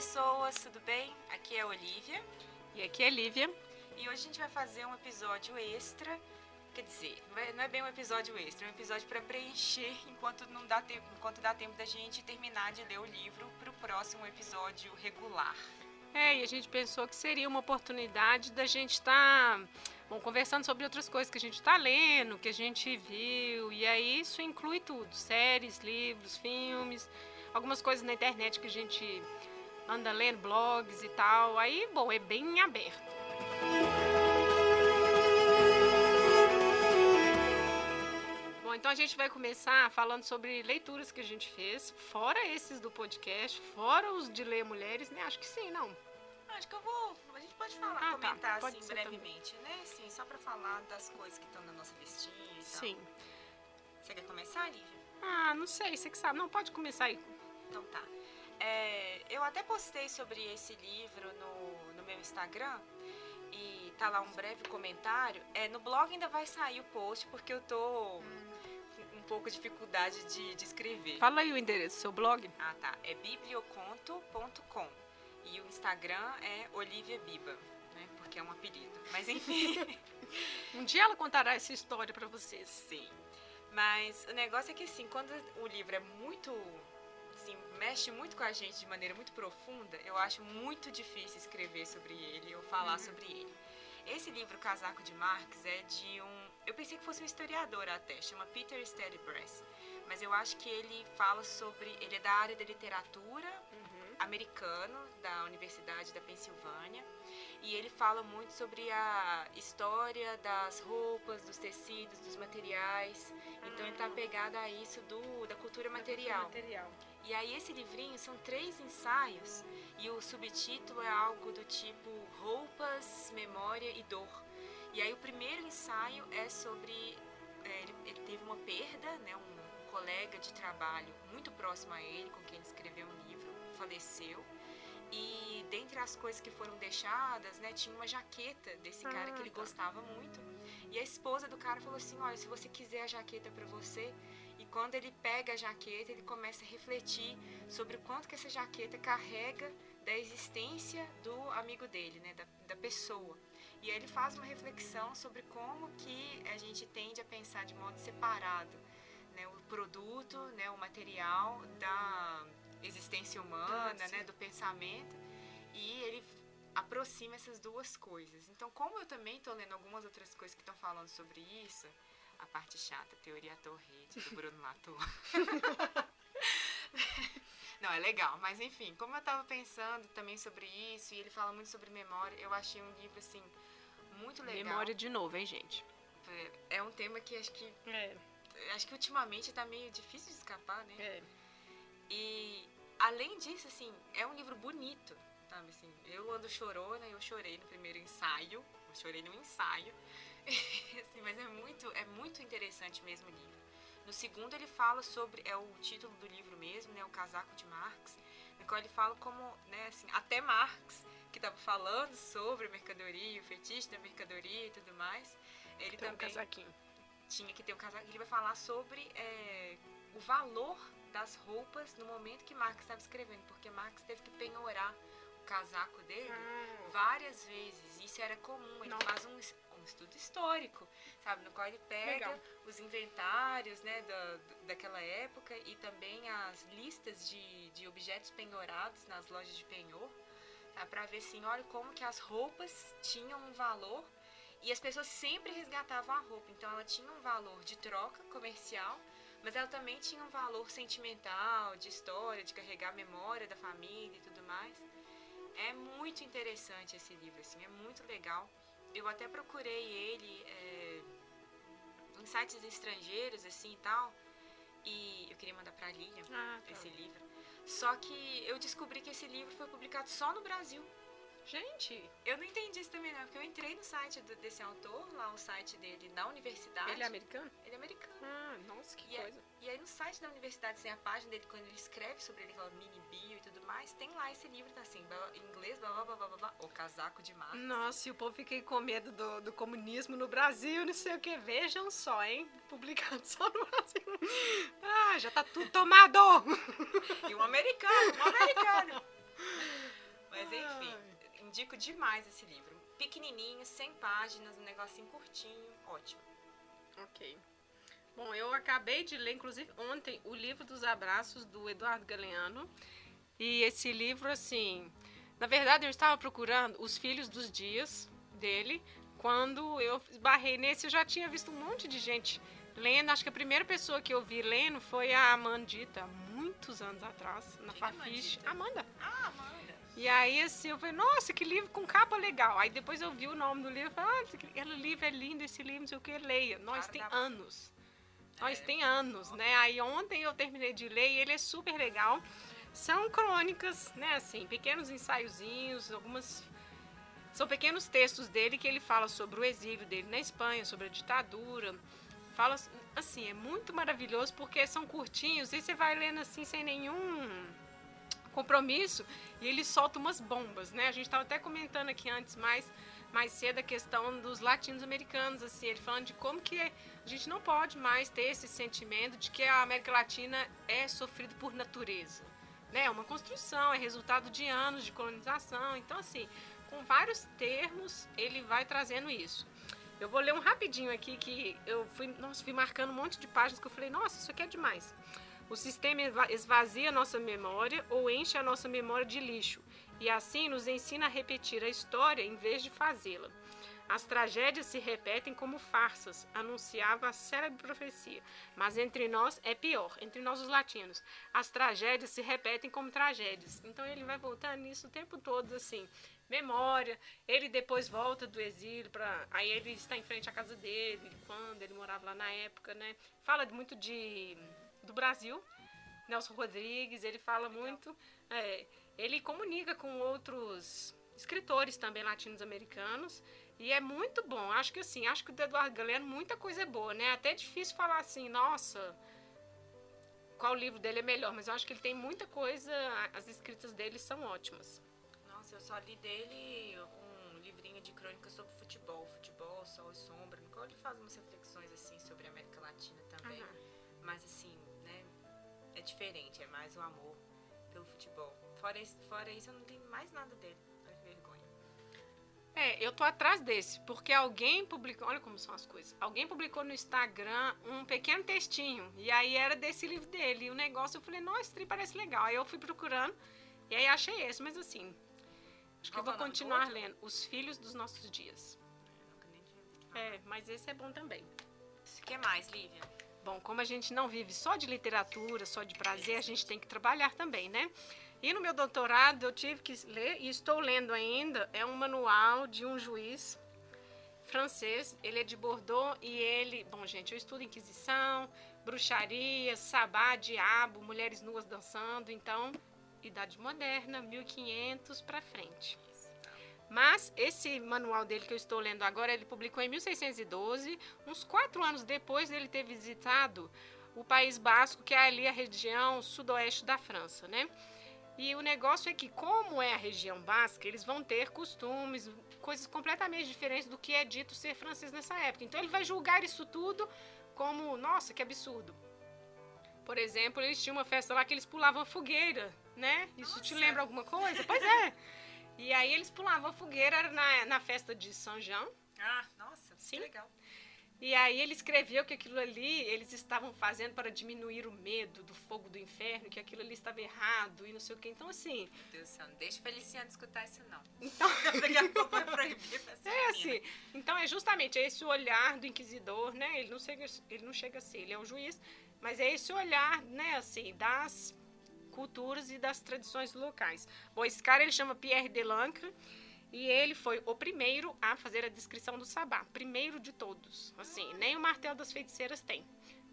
Pessoas, tudo bem? Aqui é a Olivia. E aqui é Lívia. E hoje a gente vai fazer um episódio extra. Quer dizer, não é bem um episódio extra, é um episódio para preencher enquanto não dá tempo, enquanto dá tempo da gente terminar de ler o livro para o próximo episódio regular. É, e a gente pensou que seria uma oportunidade da gente estar tá, bom, conversando sobre outras coisas que a gente está lendo, que a gente viu. E aí isso inclui tudo: séries, livros, filmes, algumas coisas na internet que a gente anda lendo, blogs e tal. Aí, bom, é bem aberto. Bom, então a gente vai começar falando sobre leituras que a gente fez, fora esses do podcast, fora os de ler mulheres, né? Acho que sim, não. Acho que eu vou. A gente pode falar, ah, tá. comentar tá. assim brevemente, também. né? Sim, só pra falar das coisas que estão na nossa listinha e tal. Sim. Você quer começar, Lívia? Ah, não sei, você que sabe. Não, pode começar aí. Então tá. É, eu até postei sobre esse livro no, no meu Instagram e tá lá um breve comentário. É, no blog ainda vai sair o post porque eu tô pouco dificuldade de, de escrever. Fala aí o endereço do seu blog. Ah, tá. É biblioconto.com. E o Instagram é Olivia Biba, né? Porque é um apelido. Mas enfim. um dia ela contará essa história para vocês. Sim. Mas o negócio é que assim, quando o livro é muito mexe muito com a gente de maneira muito profunda, eu acho muito difícil escrever sobre ele ou falar uhum. sobre ele. Esse livro, Casaco de Marx, é de um eu pensei que fosse um historiador até, chama Peter Steadbress. Mas eu acho que ele fala sobre. Ele é da área da literatura uhum. americano, da Universidade da Pensilvânia. E ele fala muito sobre a história das roupas, dos tecidos, dos materiais. Então ele está ah. pegado a isso do, da cultura material. cultura material. E aí esse livrinho são três ensaios e o subtítulo é algo do tipo Roupas, Memória e Dor. E aí o primeiro ensaio é sobre é, ele, ele, teve uma perda, né, um, colega de trabalho muito próximo a ele, com quem ele escreveu um livro, faleceu. E dentre as coisas que foram deixadas, né, tinha uma jaqueta desse cara ah, que ele tá. gostava muito. E a esposa do cara falou assim: "Olha, se você quiser a jaqueta para você". Quando ele pega a jaqueta, ele começa a refletir sobre o quanto que essa jaqueta carrega da existência do amigo dele, né, da, da pessoa. E aí ele faz uma reflexão sobre como que a gente tende a pensar de modo separado né, o produto, né, o material da existência humana, né, do pensamento, e ele aproxima essas duas coisas. Então, como eu também estou lendo algumas outras coisas que estão falando sobre isso, a parte chata, teoria Torrede, do Bruno Latour. Não, é legal, mas enfim, como eu estava pensando também sobre isso, e ele fala muito sobre memória, eu achei um livro assim muito legal. Memória de novo, hein, gente? É, é um tema que acho que. É. Acho que ultimamente tá meio difícil de escapar, né? É. E além disso, assim, é um livro bonito, sabe? Assim, eu ando chorona, eu chorei no primeiro ensaio. Eu chorei no ensaio. assim, mas é muito, é muito interessante mesmo o livro. No segundo ele fala sobre, é o título do livro mesmo, né? O Casaco de Marx, no qual ele fala como, né, assim, até Marx que estava falando sobre mercadoria, o fetiche da mercadoria e tudo mais, ele tem também um casaquinho. tinha que ter um casaco. Ele vai falar sobre é, o valor das roupas no momento que Marx estava escrevendo, porque Marx teve que penhorar casaco dele hum. várias vezes. Isso era comum. Ele Não. faz um, um, estudo histórico, sabe, no qual ele pega Legal. os inventários, né, da, daquela época e também as listas de, de objetos penhorados nas lojas de penhor tá? Para ver assim, olha como que as roupas tinham um valor e as pessoas sempre resgatavam a roupa. Então ela tinha um valor de troca comercial, mas ela também tinha um valor sentimental, de história, de carregar a memória da família e tudo mais. É muito interessante esse livro, assim, é muito legal. Eu até procurei ele é, em sites estrangeiros, assim e tal. E eu queria mandar pra Lilian ah, tá. esse livro. Só que eu descobri que esse livro foi publicado só no Brasil. Gente, eu não entendi isso também não, porque eu entrei no site do, desse autor, lá o site dele na universidade. Ele é americano? Ele é americano. Ah, nossa, que e coisa. E aí no site da universidade, tem a página dele, quando ele escreve sobre ele, aquela mini bio e tudo mais, tem lá esse livro, tá assim, em inglês, blá blá blá blá blá, o casaco de Marx. Nossa, e o povo fica com medo do, do comunismo no Brasil, não sei o que, vejam só, hein, publicado só no Brasil. Ah, já tá tudo tomado! e um americano, um americano. indico demais esse livro. Pequenininho, 100 páginas, um negocinho curtinho, ótimo. Ok. Bom, eu acabei de ler, inclusive ontem, o livro dos abraços do Eduardo Galeano. E esse livro, assim, na verdade eu estava procurando Os Filhos dos Dias dele. Quando eu barrei nesse, eu já tinha visto um monte de gente lendo. Acho que a primeira pessoa que eu vi lendo foi a Amandita, muitos anos atrás, na é Fafiche. Amanda. Ah, Amanda. E aí, assim, eu falei, nossa, que livro com capa legal. Aí depois eu vi o nome do livro e falei, ah, aquele livro é lindo, esse livro, não sei o que, leia. Nós Cara tem da- anos. Nós É. tem anos, né? Aí ontem eu terminei de ler e ele é super legal. São crônicas, né, assim, pequenos ensaiozinhos, algumas... São pequenos textos dele que ele fala sobre o exílio dele na Espanha, sobre a ditadura. Fala, assim, é muito maravilhoso porque são curtinhos e você vai lendo assim sem nenhum compromisso e ele solta umas bombas, né? A gente estava até comentando aqui antes mais mais cedo a questão dos latinos-americanos, assim, ele falando de como que a gente não pode mais ter esse sentimento de que a América Latina é sofrida por natureza, né? É uma construção, é resultado de anos de colonização, então assim, com vários termos ele vai trazendo isso. Eu vou ler um rapidinho aqui que eu fui, nossa, fui marcando um monte de páginas que eu falei, nossa, isso aqui é demais. O sistema esvazia nossa memória ou enche a nossa memória de lixo e assim nos ensina a repetir a história em vez de fazê-la. As tragédias se repetem como farsas, anunciava a célebre profecia. Mas entre nós é pior, entre nós os latinos. As tragédias se repetem como tragédias. Então ele vai voltando nisso o tempo todo, assim. Memória, ele depois volta do exílio para aí ele está em frente à casa dele, quando ele morava lá na época, né? Fala muito de do Brasil, Nelson Rodrigues, ele fala muito, é, ele comunica com outros escritores também latino-americanos e é muito bom. Acho que assim, acho que o do Eduardo Galeano muita coisa é boa, né? Até é difícil falar assim, nossa, qual livro dele é melhor, mas eu acho que ele tem muita coisa, as escritas dele são ótimas. Nossa, eu só li dele um livrinho de crônicas sobre futebol, futebol, sol e sombra, no qual ele faz umas reflexões assim sobre a América Latina também. Aham. Mas assim? É diferente, é mais o amor pelo futebol. Fora isso, fora isso eu não tenho mais nada dele. Olha que vergonha. É, eu tô atrás desse, porque alguém publicou, olha como são as coisas. Alguém publicou no Instagram um pequeno textinho, e aí era desse livro dele. E o negócio, eu falei, nossa, esse trem parece legal. Aí eu fui procurando, e aí achei esse, mas assim, acho que Qual eu vou que é continuar lendo Os Filhos dos Nossos Dias. É, mas esse é bom também. O que mais, Lívia? Bom, como a gente não vive só de literatura, só de prazer, a gente tem que trabalhar também, né? E no meu doutorado eu tive que ler, e estou lendo ainda, é um manual de um juiz francês, ele é de Bordeaux e ele, bom gente, eu estudo Inquisição, bruxaria, sabá, diabo, mulheres nuas dançando, então, idade moderna, 1500 para frente. Mas esse manual dele que eu estou lendo agora, ele publicou em 1612, uns quatro anos depois dele ter visitado o País Basco, que é ali a região sudoeste da França, né? E o negócio é que, como é a região basca, eles vão ter costumes, coisas completamente diferentes do que é dito ser francês nessa época. Então ele vai julgar isso tudo como, nossa, que absurdo. Por exemplo, eles tinham uma festa lá que eles pulavam fogueira, né? Isso te Nossa. lembra alguma coisa? Pois é. E aí eles pulavam a fogueira na, na festa de São João. Ah, nossa, Sim. que legal. E aí ele escreveu que aquilo ali eles estavam fazendo para diminuir o medo do fogo do inferno, que aquilo ali estava errado e não sei o que. Então, assim, Meu Deus do céu, não deixa o Feliciano escutar isso não. então, Daqui a pouco vai proibir pra ser é assim. Então é justamente esse olhar do inquisidor, né? Ele não chega, ele não chega a ser, ele é o juiz, mas é esse olhar, né, assim, das culturas e das tradições locais. Bom, esse cara ele chama Pierre Delancre e ele foi o primeiro a fazer a descrição do sabá, primeiro de todos. Assim, nem o martelo das feiticeiras tem.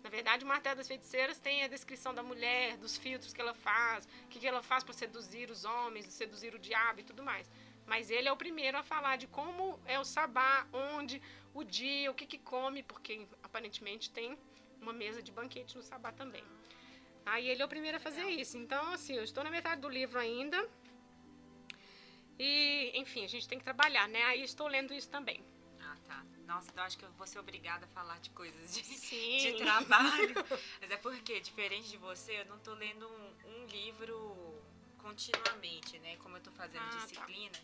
Na verdade, o martelo das feiticeiras tem a descrição da mulher, dos filtros que ela faz, o que, ela faz para seduzir os homens, seduzir o diabo e tudo mais. Mas ele é o primeiro a falar de como é o sabá, onde, o dia, o que, que come, porque aparentemente tem uma mesa de banquete no sabá também. Aí ele é o primeiro a fazer isso. Então, assim, eu estou na metade do livro ainda. E, enfim, a gente tem que trabalhar, né? Aí estou lendo isso também. Ah, tá. Nossa, então acho que eu vou ser obrigada a falar de coisas de, Sim. de trabalho. Mas é porque, diferente de você, eu não tô lendo um, um livro continuamente, né? Como eu tô fazendo Ah, tá. disciplina.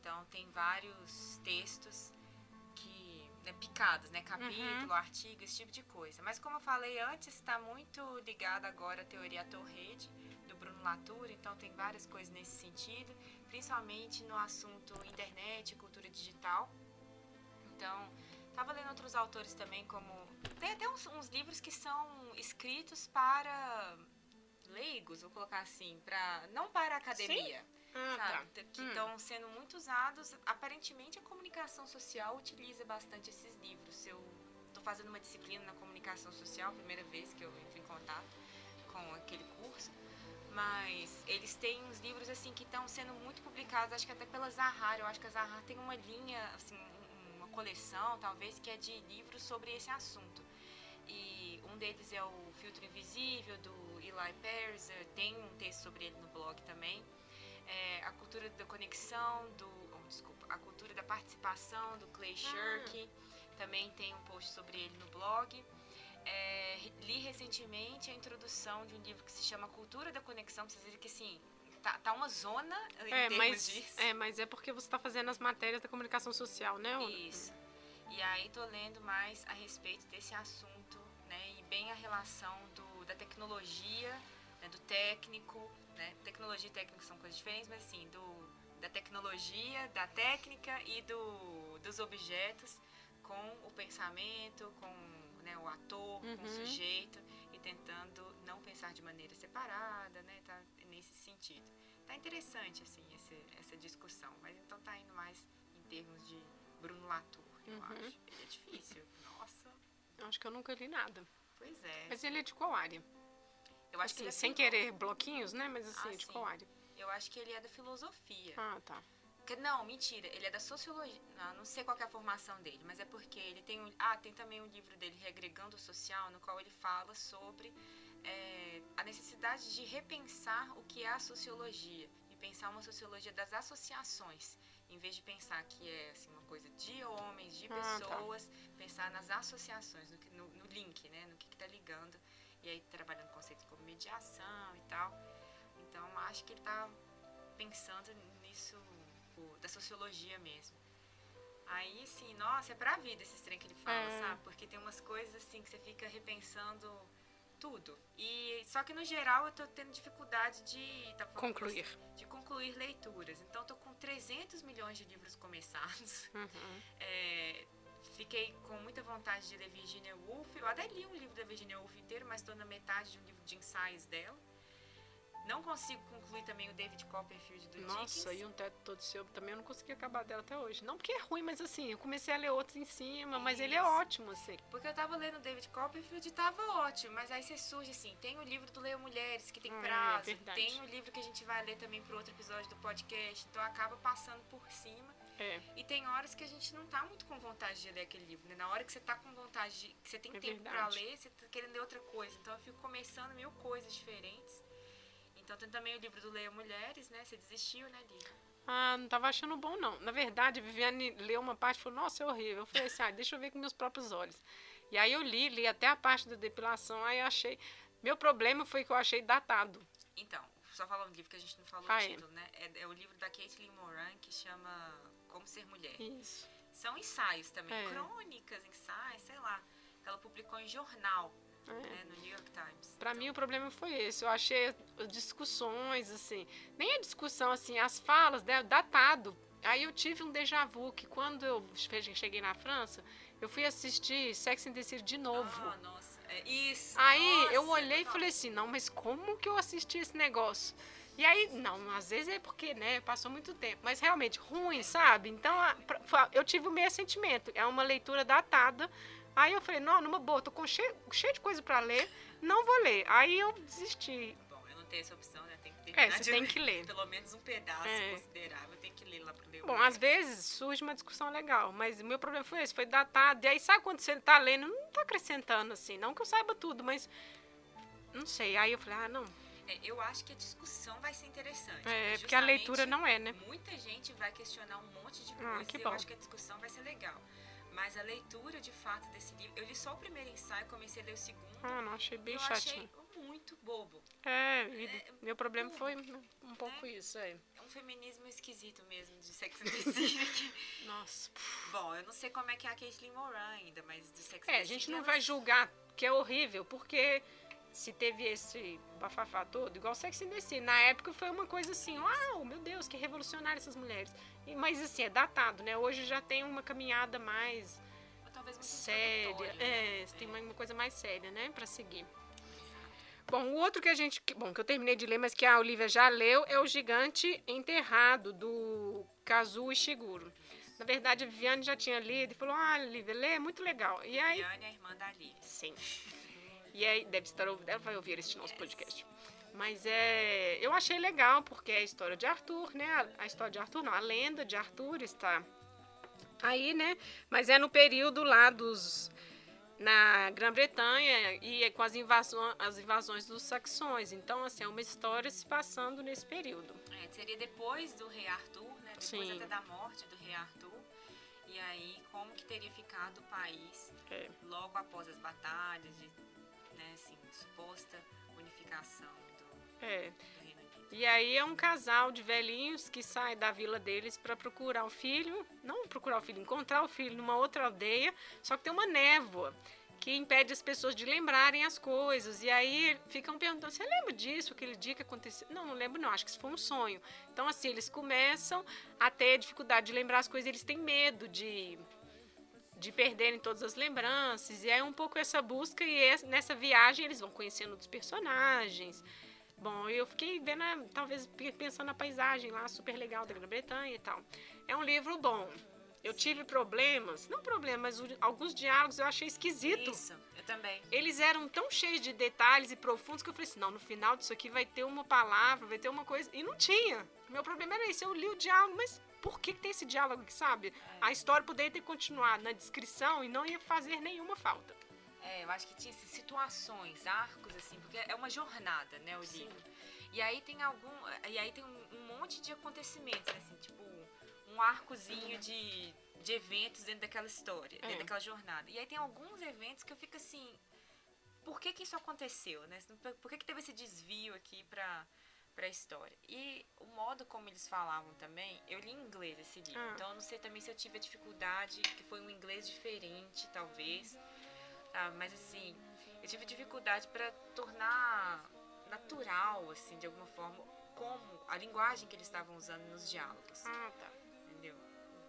Então tem vários textos que né, né, capítulo, Uhum. artigo, esse tipo de coisa. Mas como eu falei antes, está muito ligado agora à teoria Torrede do Bruno Latour, então tem várias coisas nesse sentido, principalmente no assunto internet, cultura digital. Então, estava lendo outros autores também, como tem até uns, uns livros que são escritos para leigos, vou colocar assim, para não para a academia Ah, sabe? tá. Que Hum. estão sendo muito usados. Aparentemente, a comunicação social utiliza bastante esses livros. Eu estou fazendo uma disciplina na comunicação social, primeira vez que eu entro em contato com aquele curso. Mas eles têm uns livros assim que estão sendo muito publicados, acho que até pela Zahar. Eu acho que a Zahar tem uma linha, assim, um- uma coleção, talvez, que é de livros sobre esse assunto. E um deles é o Filtro Invisível, do Eli Perzer. Tem um texto sobre ele no blog também é, a cultura da conexão, do. oh, desculpa, a cultura da participação do Clay Shirky. Também tem um post sobre ele no blog. É, li recentemente a introdução de um livro que se chama Cultura da Conexão. Pra vocês verem que assim, tá, tá uma zona em É, mas disso. é, mas é porque você está fazendo as matérias da comunicação social, né? Ana? Isso. E aí tô lendo mais a respeito desse assunto, né? E bem a relação do, da tecnologia, né, do técnico, né? Tecnologia e técnico são coisas diferentes, mas assim, do, da tecnologia, da técnica e do, dos objetos com o pensamento, com né, o ator, com o Uhum. sujeito e tentando não pensar de maneira separada, né? Tá nesse sentido. Tá interessante, assim, esse, essa discussão, mas então tá indo mais em termos de Bruno Latour, eu Uhum. acho. Ele é difícil. Nossa, Acho que eu nunca li nada. pois é. Mas ele é de qual área? Eu acho que Assim, ele é sem querer bloquinhos, né? Mas assim, Ah, de sim. qual área? Eu acho que ele é da filosofia. Ah, tá. Que- Não, mentira, ele é da sociologia. Não, não sei qual que é a formação dele, mas é porque ele tem um. Ah, tem também um livro dele, Regregando o Social, no qual ele fala sobre é, a necessidade de repensar o que é a sociologia e pensar uma sociologia das associações, em vez de pensar que é assim, uma coisa de homens, de Ah, tá. pessoas, pensar nas associações, no, que- no- no link, né, no que está ligando, e aí trabalhando conceitos como mediação e tal. Então, acho que ele está pensando nisso da sociologia mesmo. Aí, assim, nossa, é pra vida esse trem que ele fala, É. sabe? Porque tem umas coisas, assim, que você fica repensando tudo. E só que, no geral, eu tô tendo dificuldade de... tá Concluir. De concluir leituras. Então, tô com 300 milhões de livros começados. Uhum. É, fiquei com muita vontade de ler Virginia Woolf. Eu até li um livro da Virginia Woolf inteiro, mas estou na metade de um livro de ensaios dela. Não consigo concluir também o David Copperfield do Nossa, Dickens. e um teto todo seu também eu não consegui acabar dela até hoje. Não porque é ruim, mas assim, eu comecei a ler outros em cima, mas ele é ótimo, assim. Porque eu tava lendo o David Copperfield e tava ótimo, mas aí você surge assim, tem o livro do Leia Mulheres, que tem É, prazo, verdade. tem o livro que a gente vai ler também pro outro episódio do podcast, então acaba passando por cima. É, E tem horas que a gente não tá muito com vontade de ler aquele livro, né? Na hora que você tá com vontade de. que você tem É tempo verdade. ler, você tá querendo ler outra coisa. Então eu fico começando mil coisas diferentes. Então tem também o livro do Leia Mulheres, né? Você desistiu, né, Lívia? Ah, não tava achando bom, não. Na verdade, a Viviane leu uma parte e falou, nossa, é horrível. Eu falei assim, ah, deixa eu ver com meus próprios olhos. E aí eu li, li até a parte da depilação, aí eu achei... Meu problema foi que eu achei datado. Então, só falando do livro que a gente não falou Ah, o é. título, né? É, é o livro da Caitlin Moran que chama Como Ser Mulher. Isso. São ensaios também, É. crônicas, ensaios, sei lá. que Ela publicou em jornal, É. né, no New York Times. Pra Então, mim o problema foi esse. Eu achei as discussões, assim, nem a discussão, assim, as falas, né, datado. Aí eu tive um déjà vu que quando eu che- cheguei na França, eu fui assistir Sex and the City de novo. Ah, nossa, é isso. Aí nossa, eu olhei e falei assim, não, mas como que eu assisti esse negócio? E aí, não, às vezes é porque, né, passou muito tempo, mas realmente ruim, sabe? Então, eu tive o mesmo sentimento, é uma leitura datada. Aí eu falei, não, numa boa, tô com cheio, cheio de coisa pra ler, não vou ler. Aí eu desisti. Bom, eu não tenho essa opção, né? Tem que terminar É, você de tem ler. que ler. Pelo menos um pedaço É. considerável, tem que ler lá pro ler. Bom, às vezes surge uma discussão legal, mas o meu problema foi esse, foi datado. E aí, sabe quando você tá lendo, não tá acrescentando assim, não que eu saiba tudo, mas não sei. Aí eu falei, ah, não. É, eu acho que a discussão vai ser interessante. É, porque a leitura não é, né? Muita gente vai questionar um monte de Ah, coisas que e bom. eu acho que a discussão vai ser legal. Mas a leitura, de fato, desse livro... Eu li só o primeiro ensaio, comecei a ler o segundo. Ah, não, achei bem eu chatinho. achei muito bobo. É, e meu problema foi um pouco isso, é. É um feminismo esquisito mesmo, de Sex and the City. Nossa. Bom, eu não sei como é que é a Caitlyn Moran ainda, mas do Sex and É, a gente não vai julgar que é horrível, porque se teve esse bafafá todo, igual Sex and the City, na época foi uma coisa assim, uau, meu Deus, que revolucionário essas mulheres. E- Mas assim, é datado, né? Hoje já tem uma caminhada mais séria, né? é, tem uma, uma coisa mais séria, né, pra seguir. Bom, o outro que a gente, que- bom, que eu terminei de ler, mas que a Olivia já leu, é o Gigante Enterrado do Kazuo Ishiguro. Na verdade, a Viviane já tinha lido e falou: "Ah, Olivia, lê, é muito legal". E aí, Viviane é a irmã da Lívia. sim. E aí deve estar ouvindo, ela vai ouvir este nosso podcast. Mas é, eu achei legal porque é a história de Arthur, né? A, história de Arthur, não, a lenda de Arthur está aí, né? Mas é no período lá dos na Grã-Bretanha e é com as, invasões as invasões dos saxões. Então, assim, é uma história se passando nesse período. É, seria depois do rei Arthur, né? Depois Sim. até da morte do rei Arthur. E aí, como que teria ficado o país É. logo após as batalhas, de, assim, suposta unificação do, É. do Reino Unido. E aí é um casal de velhinhos que sai da vila deles para procurar o filho, não procurar o filho, encontrar o filho numa outra aldeia, só que tem uma névoa que impede as pessoas de lembrarem as coisas. E aí ficam perguntando: "Você lembra disso, aquele dia que aconteceu?" Não, não lembro não, acho que isso foi um sonho. Então assim, eles começam a ter dificuldade de lembrar as coisas, eles têm medo de de perderem todas as lembranças. E é um pouco essa busca e es- nessa viagem eles vão conhecendo outros personagens. Bom, eu fiquei vendo, a- talvez pe- pensando na paisagem lá, super legal da Grã-Bretanha e tal. É um livro bom. Eu tive problemas, não problemas, alguns diálogos eu achei esquisito. Isso, eu também. Eles eram tão cheios de detalhes e profundos que eu falei assim, não, no final disso aqui vai ter uma palavra, vai ter uma coisa. E não tinha. Meu problema era esse, eu li o diálogo, mas por que, que tem esse diálogo aqui, sabe? A história poderia ter continuado na descrição e não ia fazer nenhuma falta. É, eu acho que tinha assim, situações, arcos, assim, porque é uma jornada, né, o Sim. livro. E aí tem algum. E aí tem um, um monte de acontecimentos, assim, tipo, um arcozinho de, de eventos dentro daquela história, É. dentro daquela jornada. E aí tem alguns eventos que eu fico assim. Por que que isso aconteceu, né? Por que que teve esse desvio aqui pra, pra história? E o modo como eles falavam também, eu li em inglês esse livro, Ah. então eu não sei também se eu tive a dificuldade, que foi um inglês diferente, talvez. Tá, mas assim, eu tive dificuldade para tornar natural, assim, de alguma forma, como a linguagem que eles estavam usando nos diálogos, Ah, tá. entendeu?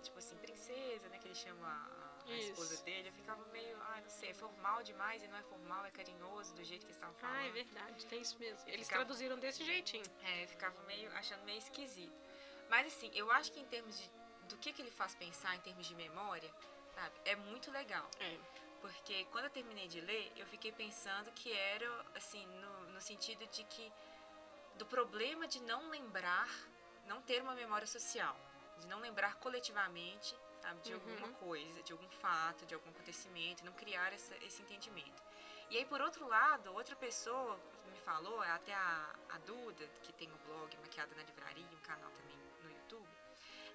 Tipo assim, princesa, né, que ele chama a, Isso. esposa dele, eu ficava meio, ah, não sei, é formal demais e não é formal, é carinhoso do jeito que eles estavam falando. Ah, é verdade, tem isso mesmo. Eles ficava- traduziram desse jeitinho. É, eu ficava meio, achando meio esquisito. Mas assim, eu acho que em termos de, do que, que ele faz pensar em termos de memória, sabe, é muito legal. É. Porque quando eu terminei de ler, eu fiquei pensando que era, assim, no, no sentido de que. do problema de não lembrar, não ter uma memória social, de não lembrar coletivamente, sabe, de Uhum. alguma coisa, de algum fato, de algum acontecimento, não criar essa, esse entendimento. E aí, por outro lado, outra pessoa me falou, até a, a Duda, que tem o blog Maquiada na Livraria, um canal também no YouTube,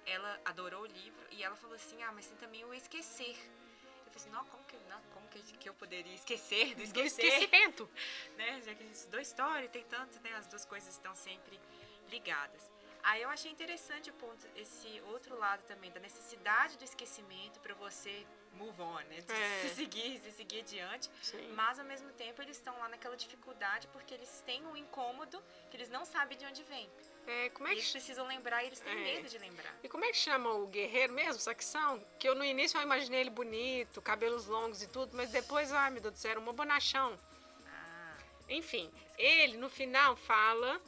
ela adorou o livro e ela falou assim: ah, mas tem também o esquecer. Eu falei assim: não, como que, não, como que, eu poderia esquecer do Do esquecer? esquecimento. né? Já que a gente estudou história, tem tanto, né? As duas coisas estão sempre ligadas. Aí eu achei interessante o ponto, esse outro lado também, da necessidade do esquecimento para você move on, né? De É. se seguir, se seguir adiante. Sim. Mas ao mesmo tempo eles estão lá naquela dificuldade porque eles têm um incômodo que eles não sabem de onde vem. É, como é eles que precisam lembrar e eles têm É. medo de lembrar. E como é que chama o guerreiro mesmo, Saxão? Que eu no início eu imaginei ele bonito, cabelos longos e tudo, mas depois, ai meu Deus do céu, era um bonachão. Ah, Enfim, ele no final fala.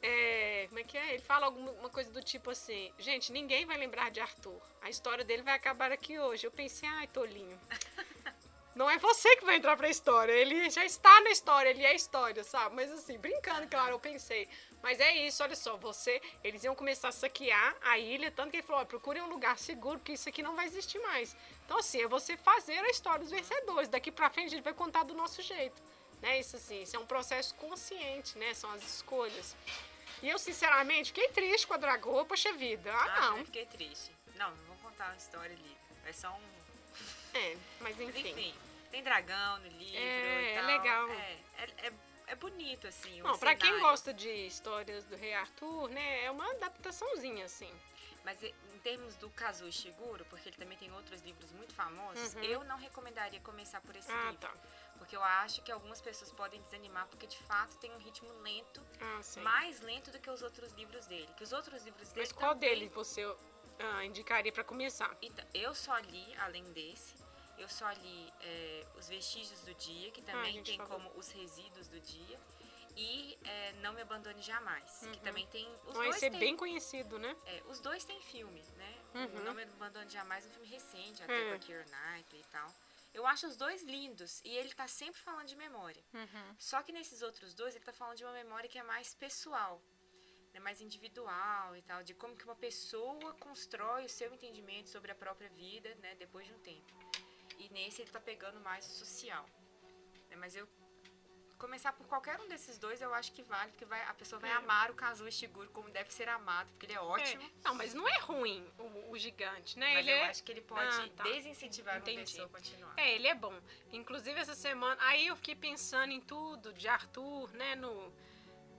É, como é que é? Ele fala alguma coisa do tipo assim: gente, ninguém vai lembrar de Arthur. A história dele vai acabar aqui hoje. Eu pensei, ai, tolinho. Não é você que vai entrar pra história. Ele já está na história, ele é história, sabe? Mas assim, brincando, claro, eu pensei. Mas é isso, olha só, você. Eles iam começar a saquear a ilha, tanto que ele falou: procure um lugar seguro, porque isso aqui não vai existir mais. Então, assim, é você fazer a história dos vencedores. Daqui pra frente a gente vai contar do nosso jeito. Né? Isso assim, isso é um processo consciente, né? São as escolhas. E eu, sinceramente, fiquei triste com a Dragoa, poxa vida. Ah, ah, não. eu fiquei triste. Não, não vou contar uma história ali. É só um. É, mas Mas enfim. enfim, tem dragão no livro. É, é legal. É, é, é, é bonito, assim. Bom, pra quem gosta de histórias do Rei Arthur, né, é uma adaptaçãozinha, assim. Mas em termos do Kazuo Ishiguro, porque ele também tem outros livros muito famosos, Uhum. eu não recomendaria começar por esse Ah, livro. tá. Porque eu acho que algumas pessoas podem desanimar, porque de fato tem um ritmo lento, Ah, mais lento do que os outros livros dele. Que os outros livros dele Mas qual também- deles você ah, indicaria pra começar? Então, eu só li, além desse, eu só li é, Os Vestígios do Dia, que Ah, também gente tem falou. como Os Resíduos do Dia, e é, Não Me Abandone Jamais, que Uhum. também tem... Os dois esse é têm- bem conhecido, né? É, os dois têm filme, né? Uhum. O Não Me Abandone Jamais é um filme recente, até É. com a Keira Knightley e tal. Eu acho os dois lindos e ele tá sempre falando de memória. Uhum. Só que nesses outros dois ele tá falando de uma memória que é mais pessoal, né? mais individual e tal, de como que uma pessoa constrói o seu entendimento sobre a própria vida, né, depois de um tempo. E nesse ele tá pegando mais o social. né? Mas eu começar por qualquer um desses dois eu acho que vale, porque vai, a pessoa vai É. amar o Kazuo Ishiguro como deve ser amado, porque ele é ótimo. É, Não, mas não é ruim o, o gigante, né? Mas ele eu é... acho que ele pode Ah, tá. desincentivar Entendi. uma pessoa a continuar. É, ele é bom. Inclusive essa semana, aí eu fiquei pensando em tudo de Arthur, né, no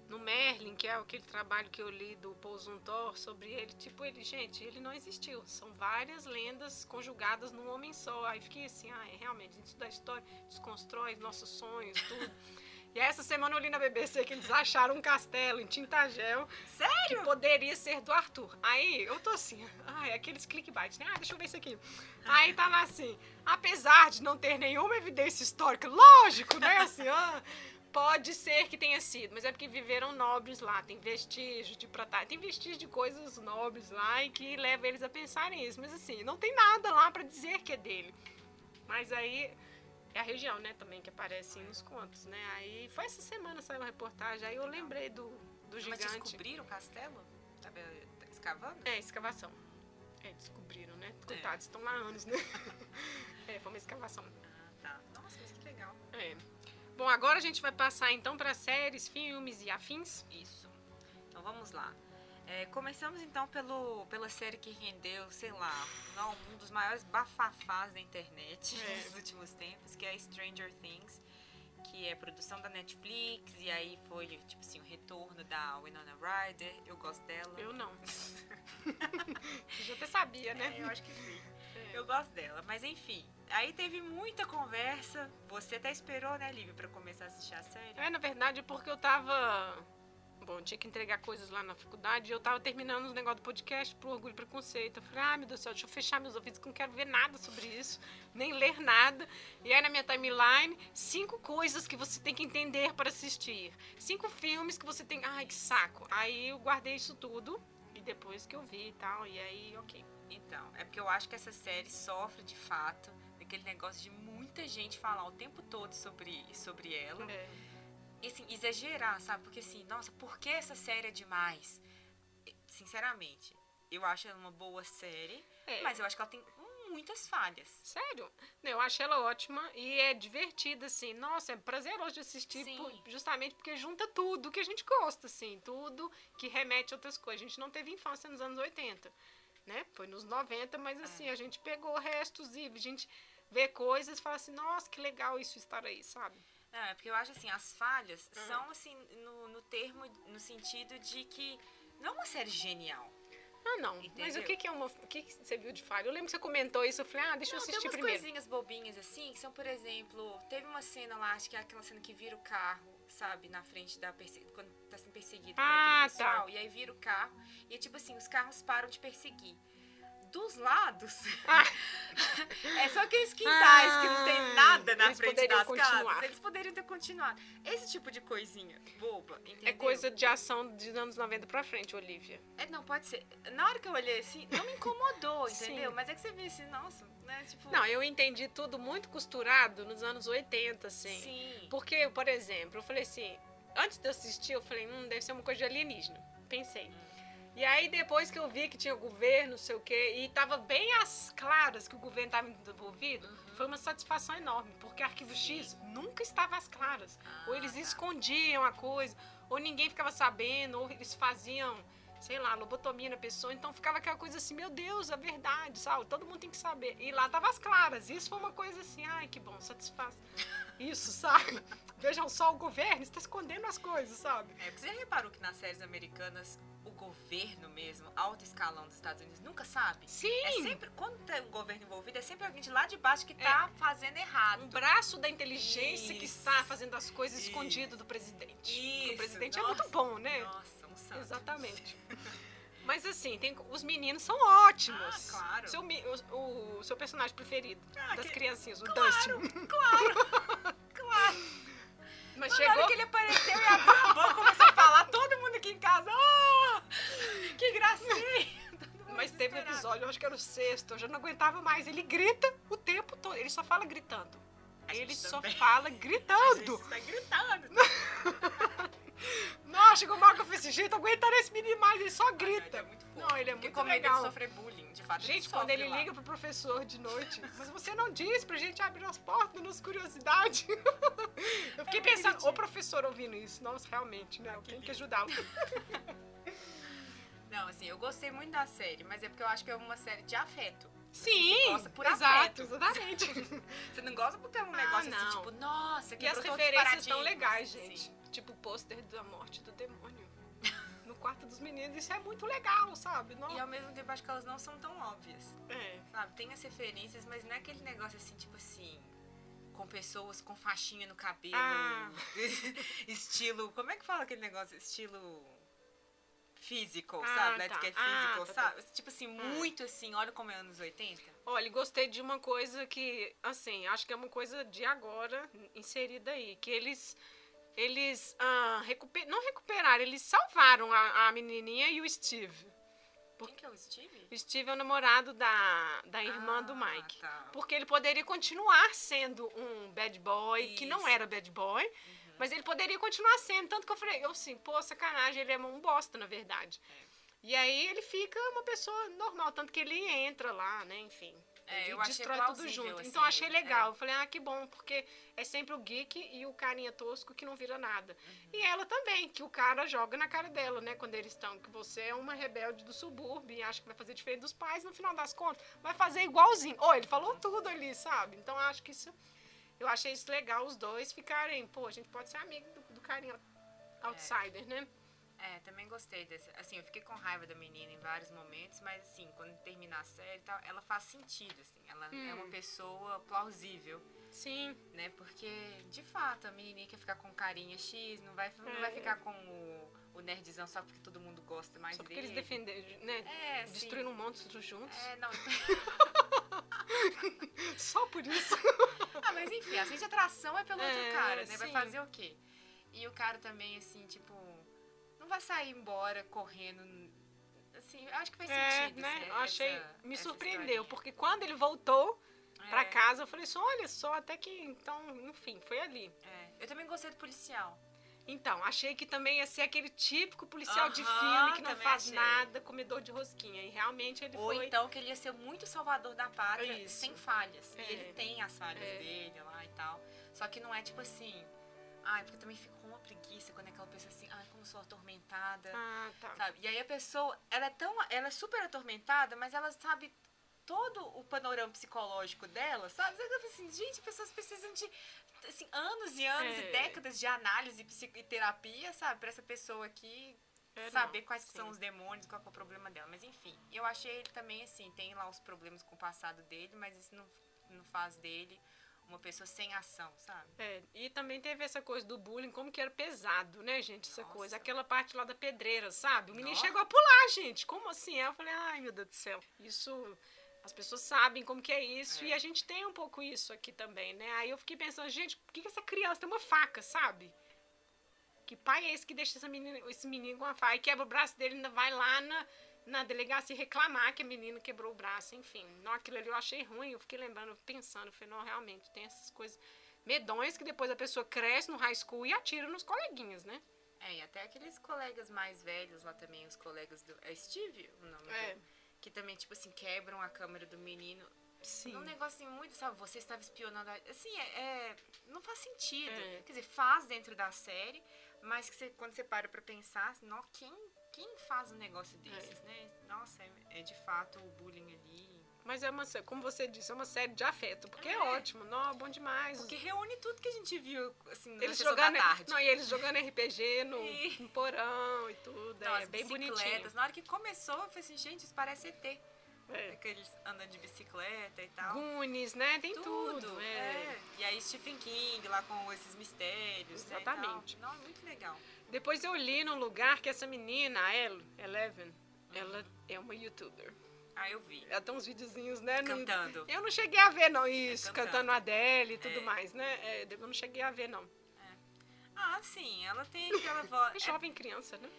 no Merlin, que é aquele trabalho que eu li do Paul Zuntor sobre ele, tipo, ele, gente, ele não existiu. São várias lendas conjugadas num homem só. Aí fiquei assim, ah, é, realmente, a gente estuda a história, desconstrói nossos sonhos, tudo. E essa semana eu li na BBC que eles acharam um castelo em Tintagel Sério? que poderia ser do Arthur. Aí eu tô assim, ai, aqueles clickbait, né? Ah, deixa eu ver isso aqui. Aí tá lá assim, apesar de não ter nenhuma evidência histórica, lógico, né? Assim, ah, pode ser que tenha sido, mas é porque viveram nobres lá, tem vestígio de prata, tem vestígio de coisas nobres lá e que leva eles a pensarem isso. Mas assim, não tem nada lá pra dizer que é dele. Mas aí é a região, né, também que aparece nos contos, né? Aí foi essa semana saiu uma reportagem, aí eu lembrei do, do Mas gigante. descobriram o castelo? Tava escavando? É, escavação. É, descobriram, né? Coitados, estão lá há anos, né? é, foi uma escavação. Ah, tá. Nossa, mas que legal. É. Bom, agora a gente vai passar então para séries, filmes e afins. Isso. Então vamos lá. É, começamos então pelo, pela série que rendeu, sei lá, não, um dos maiores bafafás da internet É. nos últimos tempos, que é Stranger Things, que é produção da Netflix, e aí foi, tipo assim, o retorno da Winona Ryder. Eu gosto dela. Eu não. Já até sabia, né? É, eu acho que sim. É. Eu gosto dela. Mas enfim, aí teve muita conversa. Você até esperou, né, Lívia, pra começar a assistir a série? É, na verdade, porque eu tava. Bom, tinha que entregar coisas lá na faculdade e eu tava terminando os negócios do podcast pro Orgulho e Preconceito. Eu falei, ah, meu Deus do céu, deixa eu fechar meus ouvidos que eu não quero ver nada sobre isso, nem ler nada. E aí na minha timeline, cinco coisas que você tem que entender para assistir. Cinco filmes que você tem. Ai, que saco. Aí eu guardei isso tudo e depois que eu vi e tal, e aí, ok. Então, é porque eu acho que essa série sofre de fato daquele negócio de muita gente falar o tempo todo sobre, sobre ela. É. Assim, exagerar, sabe? Porque assim, nossa, por que essa série é demais? Sinceramente, eu acho ela uma boa série, É. mas eu acho que ela tem muitas falhas. Sério? Eu acho ela ótima e é divertida, assim. Nossa, é prazeroso de assistir, por- justamente porque junta tudo que a gente gosta, assim. Tudo que remete a outras coisas. A gente não teve infância nos anos 80, né? Foi nos 90, mas assim, É. a gente pegou restos e a gente vê coisas e fala assim, nossa, que legal isso estar aí, sabe? Não, é porque eu acho assim, as falhas Uhum. são assim, no, no termo, no sentido de que não é uma série genial. Ah, não. Mas Entendeu? o que, que é uma. O que, que você viu de falha? Eu lembro que você comentou isso, eu falei, ah, deixa eu Não, tem assistir umas primeiro. coisinhas bobinhas assim, que são, por exemplo, teve uma cena lá, acho que é aquela cena que vira o carro, sabe, na frente da perse... quando tá sendo perseguido por Ah, aquele pessoal, e aí vira o carro, e é tipo assim, os carros param de perseguir. Dos lados, Ah. é só aqueles quintais que não tem Ah, nada na eles frente das continuar. casas. Eles poderiam ter continuado. Esse tipo de coisinha boba, entendeu? É coisa de ação dos anos 90 pra frente, Olivia. É, não, pode ser. Na hora que eu olhei assim, não me incomodou, Sim. entendeu? Mas é que você vê assim, nossa, né, tipo... Não, eu entendi tudo muito costurado nos anos 80, assim. Sim. Porque, por exemplo, eu falei assim, antes de eu assistir, eu falei, hum, deve ser uma coisa de alienígena. Pensei. E aí, depois que eu vi que tinha governo, não sei o quê, e tava bem às claras que o governo estava envolvido, foi uma satisfação enorme, porque Arquivo X nunca estava às claras. ou eles Ah, tá. escondiam a coisa, ou ninguém ficava sabendo, ou eles faziam sei lá, lobotomia na pessoa. Então ficava aquela coisa assim, meu Deus, é verdade, sabe? Todo mundo tem que saber. E lá tava as claras. Isso foi uma coisa assim, ai, que bom, satisfaz. Isso, sabe? Vejam só, o governo está escondendo as coisas, sabe? É, você já reparou que nas séries americanas o governo mesmo, alto escalão dos Estados Unidos, nunca sabe? Sim! É sempre, quando tem um governo envolvido, é sempre alguém de lá de baixo que tá fazendo errado. Um braço da inteligência que Isso. está fazendo as coisas Isso. escondido do presidente. Porque Isso, o presidente é nossa, muito bom, né? Nossa, Exatamente. Mas assim, tem, os meninos são ótimos. Ah, claro. Seu, o, o seu personagem preferido Ah, das que- criancinhas, o Claro, Dustin. claro, claro. Mas Na chegou. hora que ele apareceu e abriu a boca, começou a falar, todo mundo aqui em casa, oh, que gracinha. Mas teve um episódio, eu acho que era o sexto, eu já não aguentava mais. Ele grita o tempo todo, ele só fala gritando. A gente Ele só fala A gente gritando. tá gritando. Nossa, chegou uma hora que eu falei assim, gente, tô aguentando esse menino mais, ele só Ele grita. é muito fofo. Não, ele é muito com medo de legal. sofrer bullying, de fato. Gente, ele quando ele lá. liga pro professor de noite, mas você não disse pra gente abrir as portas nas curiosidades. Eu fiquei É pensando, o professor ouvindo isso, nossa, realmente, né? Eu tenho que ajudá-lo. Não, assim, eu gostei muito da série, mas é porque eu acho que é uma série de afeto. Sim, Você gosta por exato, afeto. exatamente. Você não gosta porque é um Ah, negócio não. assim, tipo, nossa, E as referências estão paradigmas, legais, assim. gente. Tipo o pôster da morte do demônio. No quarto dos meninos, isso é muito legal, sabe? Não... E ao mesmo tempo acho que elas não são tão óbvias, É. sabe? Tem as referências, mas não é aquele negócio assim, tipo assim, com pessoas com faixinha no cabelo, Ah. estilo, como é que fala aquele negócio? Estilo physical, Ah, sabe? Let's tá. get Ah, physical, tá, sabe? Tipo assim, muito assim, olha como é anos 80. Olha, gostei de uma coisa que, assim, acho que é uma coisa de agora inserida aí, que eles eles ah, recuper, não recuperaram, eles salvaram a, a menininha e o Steve. Quem que é o Steve? O Steve é o namorado da, da irmã Ah, do Mike. tá. Porque ele poderia continuar sendo um bad boy, que não Isso. era bad boy, mas ele poderia continuar sendo. Tanto que eu falei, eu assim, pô, sacanagem, ele é um bosta, na verdade. É. E aí ele fica uma pessoa normal, tanto que ele entra lá, né, enfim. É, ele destrói tudo junto. assim, então achei é. legal. Eu falei, ah, que bom, porque é sempre o geek e o carinha tosco que não vira nada. Uhum. E ela também, que o cara joga na cara dela, né, quando eles estão, que você é uma rebelde do subúrbio e acha que vai fazer diferente dos pais, no final das contas, vai fazer igualzinho. Ô, ele falou tudo ali, sabe? Então acho que isso. Eu achei isso legal, os dois ficarem, pô, a gente pode ser amigo do, do carinha outsider, né? É, também gostei desse. Assim, eu fiquei com raiva da menina em vários momentos, mas assim, quando terminar a série e tal, ela faz sentido, assim. Ela é uma pessoa plausível, Sim. né? Porque, de fato, a menininha quer ficar com carinha X, não vai, não É. vai ficar com o, o nerdzão só porque todo mundo gosta mais Só porque dele. eles defenderam, né? É, sim. Destruindo monstros juntos. É, não. Só por isso. ah, mas enfim, a de atração é pelo É, outro cara, né? Vai sim. fazer o quê? E o cara também, assim, tipo, vai sair embora correndo. Assim, acho que faz É, sentido. né? Eu achei. me surpreendeu, porque quando ele voltou pra É, casa, eu falei assim: olha só, até que. Então, enfim, foi ali. é. Eu também gostei do policial. Então, achei que também ia ser aquele típico policial de Aham, filme que não faz achei. nada, comedor de rosquinha. E realmente ele Ou foi. então que ele ia ser muito salvador da pátria, Isso. sem falhas. É. E ele tem as falhas É. dele lá e tal. Só que não é tipo assim. Ai, porque eu também fico com uma preguiça quando é aquela pessoa assim, sou atormentada. Ah, tá. Sabe? E aí a pessoa, ela é tão. Ela é super atormentada, mas ela sabe todo o panorama psicológico dela, sabe? Fica assim, gente, pessoas precisam de assim, anos e anos É. e décadas de análise e terapia, sabe? Pra essa pessoa aqui É, saber não, quais sim. são os demônios, qual é o problema dela. Mas enfim, eu achei ele também assim, tem lá os problemas com o passado dele, mas isso não, não faz dele uma pessoa sem ação, sabe? É, e também teve essa coisa do bullying, como que era pesado, né, gente? Essa Nossa. coisa. Aquela parte lá da pedreira, sabe? O menino Nossa. chegou a pular, gente. Como assim? Eu falei, ai, meu Deus do céu. Isso. As pessoas sabem como que é isso. É. E a gente tem um pouco isso aqui também, né? Aí eu fiquei pensando, gente, por que, que essa criança tem uma faca, sabe? Que pai é esse que deixa menina, esse menino com uma faca e quebra o braço dele e ainda vai lá na, na delegacia reclamar que a menina quebrou o braço, enfim. Não, aquilo ali eu achei ruim, eu fiquei lembrando, pensando, eu falei, não, realmente, tem essas coisas medonhas que depois a pessoa cresce no high school e atira nos coleguinhas, né? É, e até aqueles colegas mais velhos lá também, os colegas do. É Steve o nome É. dele? Que também, tipo assim, quebram a câmera do menino. Sim. Num negocinho muito, sabe? Você estava espionando. a- Assim, é, é- não faz sentido. É. Quer dizer, faz dentro da série, mas que você, quando você para pra pensar, não, quem, quem faz um negócio desses, né? Nossa, é, é de fato o bullying ali. Mas é uma, como você disse, é uma série de afeto, porque é, É. ótimo, não, é bom demais. Porque reúne tudo que a gente viu, assim, na eles jogando, tarde. não, e eles jogando RPG no, E- no porão e tudo, é as bem bicicletas. bonitinho. Na hora que começou, eu falei assim, gente, isso parece ET. É. Aqueles andando de bicicleta e tal. Goonies, né? Tem tudo. é. é. E aí Stephen King lá com esses mistérios. né. Exatamente. Não, é muito legal. Depois eu li num lugar que essa menina, a El, Eleven, ela é uma youtuber. Ah, eu vi. Ela tem uns videozinhos, né? no- Cantando. Eu não cheguei a ver, não, isso, cantando. cantando Adele e tudo É. mais, né? É, eu não cheguei a ver, não. Ah, sim, ela tem aquela voz. É jovem criança, né?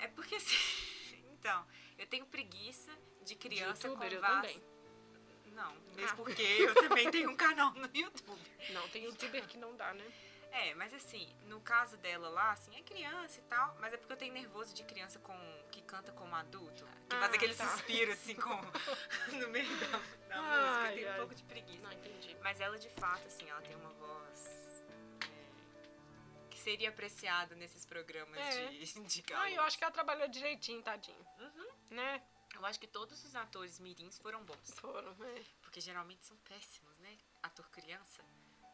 É, é porque assim. Então, eu tenho preguiça de criança youtuber, com eu vas- também. Não, mesmo Ah. porque eu também tenho um canal no YouTube. Não, tem youtuber que não dá, né? É, mas assim, no caso dela lá, assim, é criança e tal, mas é porque eu tenho nervoso de criança com que canta como adulto, que faz Ah, aquele tá. suspiro assim com no meio da, da Ai, música, eu tenho ai. um pouco de preguiça. Não entendi. Mas ela de fato, assim, ela tem uma voz é, que seria apreciada nesses programas É. de, de Ah, eu acho que ela trabalhou direitinho, tadinho. Uhum. Né? Eu acho que todos os atores mirins foram bons. Foram, é. Porque geralmente são péssimos, né? Ator criança.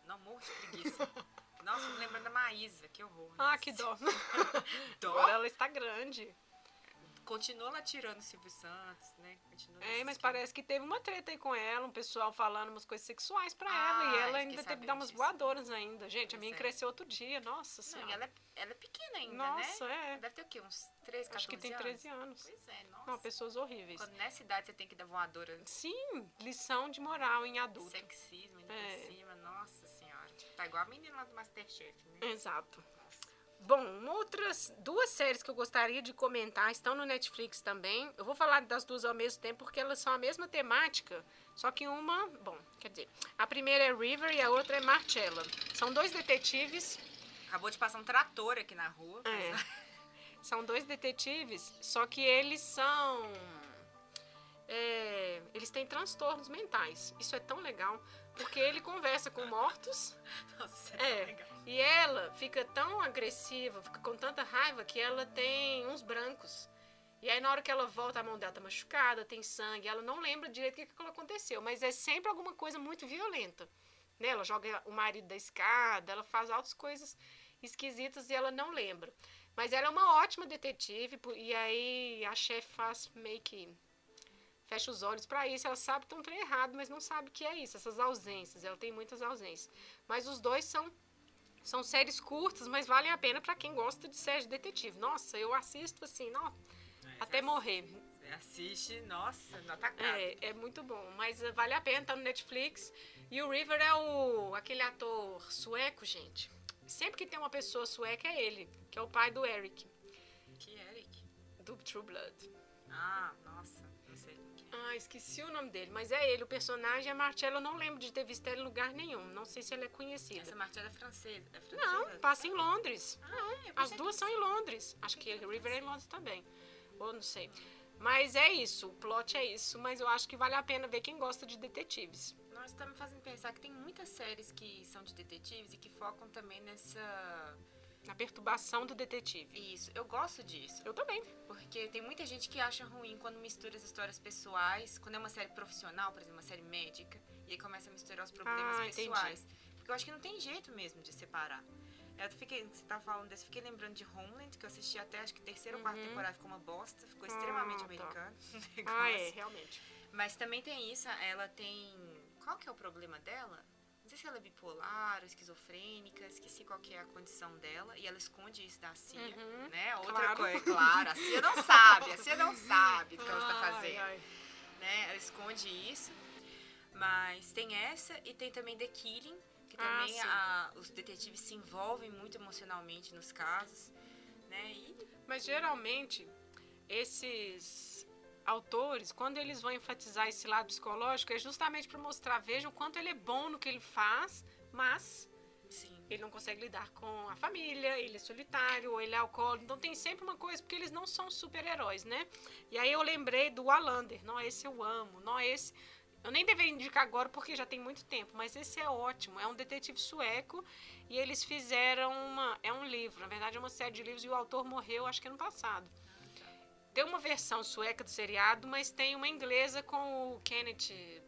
Não morro de preguiça. Nossa, me lembrando da Maísa, que horror. Ah, nossa. que dó. Dó? Agora ela está grande. Continua lá tirando o Silvio Santos, né? Continua É, mas esquema. parece que teve uma treta aí com ela, um pessoal falando umas coisas sexuais pra Ah, ela. E ela ainda teve que dar umas disso. voadoras ainda. Gente, a Pois minha é. cresceu outro dia. Nossa Não, senhora. ela é, ela é pequena ainda, Nossa, né? é. Deve ter o quê? Uns 13, 14 Acho que tem anos? 13 anos. Pois é, nossa. Não, pessoas horríveis. Quando nessa idade você tem que dar voadora Sim, lição de moral em adulto. sexismo ainda É. por cima. Tá igual a menina lá do Masterchef, né? Exato. Bom, outras duas séries que eu gostaria de comentar estão no Netflix também. Eu vou falar das duas ao mesmo tempo porque elas são a mesma temática, só que uma, bom, quer dizer, a primeira é River e a outra é Marcella. São dois detetives, Acabou de passar um trator aqui na rua. É. são dois detetives, só que eles são é, eles têm transtornos mentais. Isso é tão legal, porque ele conversa com mortos Nossa, É. é. legal. E ela fica tão agressiva, fica com tanta raiva que ela tem uns brancos. E aí, na hora que ela volta, a mão dela tá machucada, tem sangue. Ela não lembra direito o que, que aconteceu, mas é sempre alguma coisa muito violenta. Né? Ela joga o marido da escada, ela faz altas coisas esquisitas e ela não lembra. Mas ela é uma ótima detetive, e aí a chefe faz meio que. Fecha os olhos pra isso, ela sabe que tem um trem errado, mas não sabe o que é isso, essas ausências. Ela tem muitas ausências. Mas os dois são são séries curtas, mas valem a pena pra quem gosta de série de detetive. Nossa, eu assisto assim, não, até Você morrer. Assiste, nossa, no atacado. É, é muito bom, mas eh, vale a pena, tá no Netflix. E o River é o aquele ator sueco, gente. Sempre que tem uma pessoa sueca é ele, que é o pai do Eric, Que Eric? do True Blood. Ah, nossa, não. Ah, esqueci o nome dele, mas é ele, o personagem. A Marcella, eu não lembro de ter visto ela em lugar nenhum. Não sei se ela é conhecida. Essa Marcela é francesa. É francesa? Não, passa em Londres. Ah, é, As duas que- são em Londres. Acho que a River é em Londres também. Ou não sei. Mas é isso, o plot é isso. Mas eu acho que vale a pena ver quem gosta de detetives. Nós tá me fazendo pensar que tem muitas séries que são de detetives e que focam também nessa. Na perturbação do detetive. Isso, eu gosto disso. Eu também. Porque tem muita gente que acha ruim quando mistura as histórias pessoais, quando é uma série profissional, por exemplo, uma série médica, e aí começa a misturar os problemas Ah, entendi. pessoais. Porque eu acho que não tem jeito mesmo de separar. Eu fiquei, você tá falando desse, fiquei lembrando de Homeland, que eu assisti até acho que terceira ou quarta Uhum. temporada, ficou uma bosta, ficou Ah, extremamente tá. americano. Ah, é, realmente. Mas também tem isso, ela tem. Qual que é o problema dela? Não sei se ela é bipolar, ou esquizofrênica, esqueci qual que é a condição dela, e ela esconde isso da CIA, Uhum, né? Outra claro. coisa, claro, a CIA não sabe, a CIA não sabe do que ela está fazendo, ai. né? Ela esconde isso, mas tem essa, e tem também The Killing, que Ah, também sim. a- os detetives se envolvem muito emocionalmente nos casos, né? E Mas geralmente, esses autores, quando eles vão enfatizar esse lado psicológico, é justamente para mostrar, vejam o quanto ele é bom no que ele faz, mas sim, ele não consegue lidar com a família, ele é solitário, ele é alcoólico. Então tem sempre uma coisa, porque eles não são super-heróis, né? E aí eu lembrei do Wallander. Não, esse eu amo. Não, esse. Eu nem deveria indicar agora porque já tem muito tempo, mas esse é ótimo. É um detetive sueco e eles fizeram uma. É um livro, na verdade é uma série de livros e o autor morreu, acho que ano passado. Tem uma versão sueca do seriado, mas tem uma inglesa com o Kenneth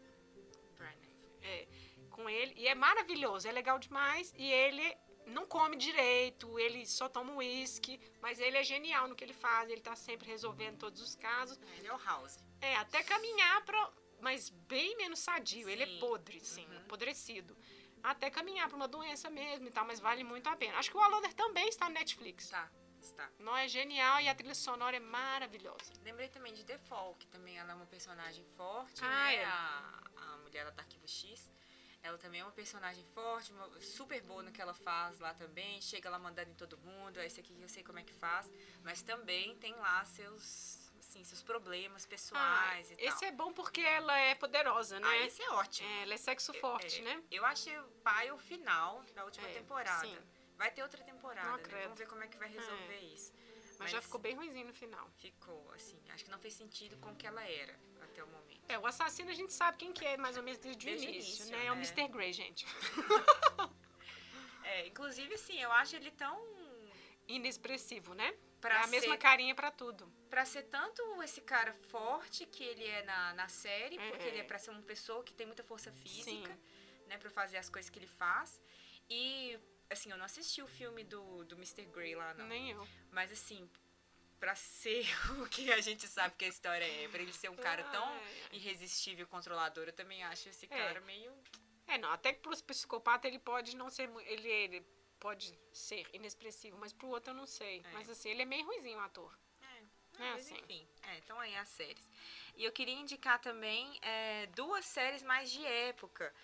Branagh. é, com ele. E é maravilhoso, é legal demais. E ele não come direito, ele só toma uísque, mas ele é genial no que ele faz, ele tá sempre resolvendo todos os casos. É, Ele é o House. É, até caminhar pra. Mas bem menos sadio, ele é Sim. podre, sim, Uhum. apodrecido. Até caminhar pra uma doença mesmo e tal, mas vale muito a pena. Acho que o Alonder também está no Netflix. Está, está. Não é genial e a trilha sonora é maravilhosa. Lembrei também de The Fall, que também ela é uma personagem forte, Ah, né? é. A, a mulher do Arquivo X. Ela também é uma personagem forte, uma- super boa no que ela faz lá também. Chega lá mandando em todo mundo, esse aqui eu sei como é que faz. Mas também tem lá seus, assim, seus problemas Ah, pessoais e esse tal. é bom porque ela é poderosa, né? Ah, esse é ótimo. É, ela é sexo forte, É, né? Eu achei o pai o final da última É, temporada. sim. Vai ter outra temporada, né? Vamos ver como é que vai resolver isso. Mas, já ficou bem ruimzinho no final. Ficou, assim, acho que não fez sentido com o que ela era até o momento. É, o assassino a gente sabe quem que é, mais ou menos desde, Desde o início, início, né? É o né? Mr. Grey, gente. É, inclusive, assim, eu acho ele tão. Inexpressivo, né? Pra é a mesma ser- carinha pra tudo. Pra ser tanto esse cara forte que ele é na, na série, porque É. ele é pra ser uma pessoa que tem muita força física, Sim. né, pra fazer as coisas que ele faz. E, assim, eu não assisti o filme do, do Mr. Grey lá, não. Nem eu. Mas, assim, pra ser o que a gente sabe que a história é, pra ele ser um cara tão irresistível, controlador, eu também acho esse cara meio. É, não, até que pro psicopata ele pode não ser. Ele, ele pode ser inexpressivo, mas pro outro eu não sei. É. Mas assim, ele é meio ruizinho, o ator. É, É mas assim. enfim. É, então aí as séries. E eu queria indicar também é, duas séries mais de época.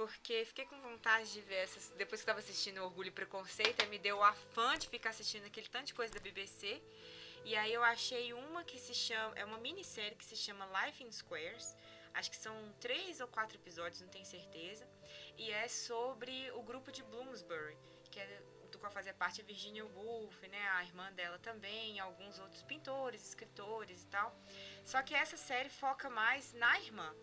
Porque fiquei com vontade de ver essas. Depois que estava assistindo Orgulho e Preconceito, aí me deu afã de ficar assistindo aquele tanto de coisa da BBC. E aí eu achei uma que se chama. É uma minissérie que se chama Life in Squares. Acho que são três ou quatro episódios, não tenho certeza. E é sobre o grupo de Bloomsbury, que é do qual fazia parte a Virginia Woolf, né? A irmã dela também, alguns outros pintores, escritores e tal. Só que essa série foca mais na irmã,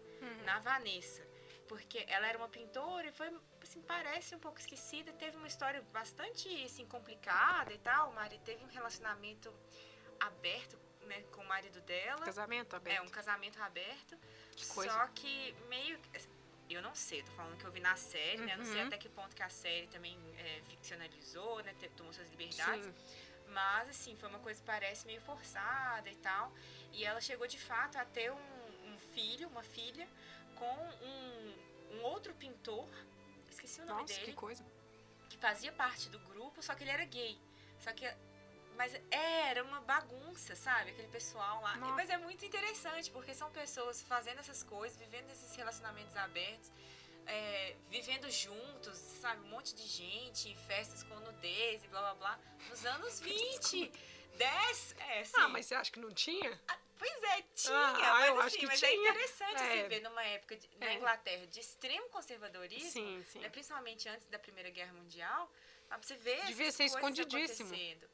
na Vanessa. Porque ela era uma pintora e foi, assim, parece um pouco esquecida. Teve uma história bastante, assim, complicada e tal. O marido teve um relacionamento aberto, né, com o marido dela. Casamento aberto. É, um casamento aberto. Que coisa. Só que meio. Eu não sei, tô falando que eu vi na série, né? Não sei Uhum. até que ponto que a série também é, ficcionalizou, né? Tomou suas liberdades. Sim. Mas, assim, foi uma coisa que parece meio forçada e tal. E ela chegou de fato a ter um, um filho, uma filha, com um, um outro pintor. Esqueci o nome Nossa, dele que coisa. que fazia parte do grupo, só que ele era gay. Só que. Mas era uma bagunça, sabe? Aquele pessoal lá. Nossa. Mas é muito interessante, porque são pessoas fazendo essas coisas, vivendo esses relacionamentos abertos, é, vivendo juntos, sabe? Um monte de gente, em festas com nudez e blá blá blá. Nos anos 20, 10, é assim. Ah, mas você acha que não tinha? Pois é, tinha, Ah, mas eu assim, acho que mas é tinha. interessante É. você ver numa época de- na É. Inglaterra de extremo conservadorismo, Sim, sim. né, principalmente antes da Primeira Guerra Mundial, você ver Devia ser escondidíssimo.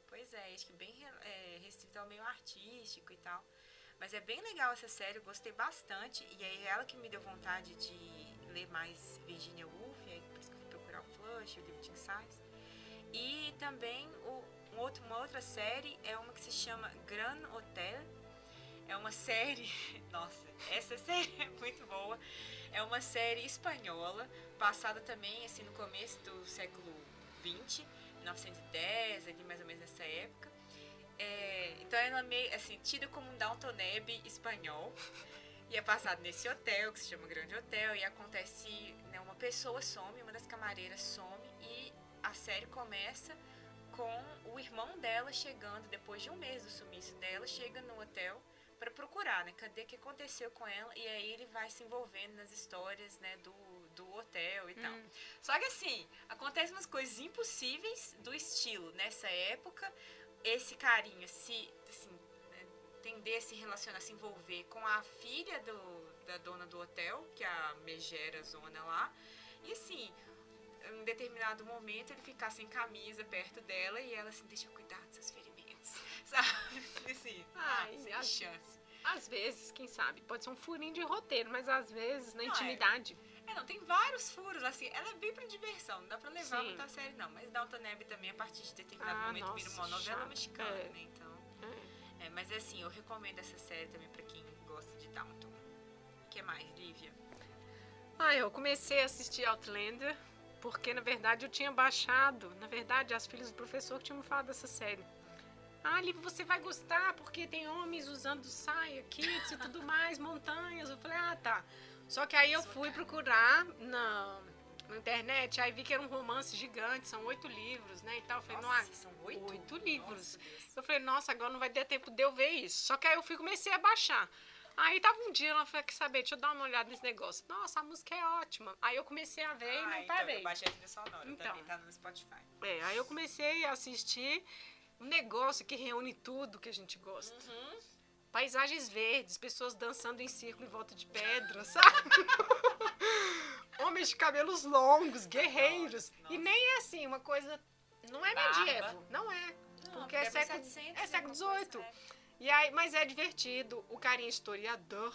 Pois é, acho que bem é, restrito ao meio artístico e tal. Mas é bem legal essa série, eu gostei bastante. E aí ela que me deu vontade de ler mais Virginia Woolf, aí por isso que eu fui procurar o Flush, o livro de ensaios. E também o, um outro, uma outra série é uma que se chama Gran Hotel. É uma série. Nossa, essa série é muito boa. É uma série espanhola, passada também assim no começo do século XX, 1910, ali mais ou menos nessa época. É, então ela é meio assim, tida como um Downton Abbey espanhol. E é passado nesse hotel, que se chama Grande Hotel, e acontece, né, uma pessoa some, uma das camareiras some, e a série começa com o irmão dela chegando, depois de um mês do sumiço dela, chega no hotel para procurar, né, cadê o que aconteceu com ela, e aí ele vai se envolvendo nas histórias, né, do, do hotel e tal. Hum. Só que assim, acontecem umas coisas impossíveis do estilo, nessa época, esse carinha se, assim, né, tender a se relacionar, se envolver com a filha do, da dona do hotel, que é a Megera Zona lá, e assim, em determinado momento ele ficar sem camisa perto dela e ela assim, deixa cuidar dos seus ferimentos, sabe? Assim, Ai, ah, sem acho- chance. Às vezes, quem sabe, pode ser um furinho de roteiro, mas às vezes, na Não, é. intimidade. É, não, tem vários furos, assim, ela é bem pra diversão, não dá pra levar Sim. muito a sério, não. Mas Downton Abbey também, a partir de determinado Ah, momento, nossa, vira uma novela chato. mexicana, É. né? Então, É. É, mas assim, eu recomendo essa série também pra quem gosta de Downton. O que mais, Lívia? Ah, eu comecei a assistir Outlander porque, na verdade, eu tinha baixado. Na verdade, as filhas do professor que tinham me falado dessa série. Ah, Lívia, você vai gostar porque tem homens usando saia, kits e tudo mais, montanhas. Eu falei, ah, tá. Só que aí eu fui procurar na, na internet, aí vi que era um romance gigante, são oito livros, né? E tal. Eu falei, Nossa, são oito? oito livros. Nossa. Eu falei, nossa, agora não vai ter tempo de eu ver isso. Só que aí eu fui comecei a baixar. Aí tava um dia, ela falou, quer saber, deixa eu dar uma olhada nesse negócio. Nossa, a música é ótima. Aí eu comecei a ver e Ah, não então, parei. eu baixei a trilha sonora Então. também, tá no Spotify. É, aí eu comecei a assistir um negócio que reúne tudo que a gente gosta. Uhum. Paisagens verdes, pessoas dançando em círculo em volta de pedra, sabe? Homens de cabelos longos, guerreiros. Nossa. E nem é assim, uma coisa. Não é Barba. medievo. Não é. Não, Porque é século- 700, é século XVIII. é. E aí, mas é divertido. O carinha historiador,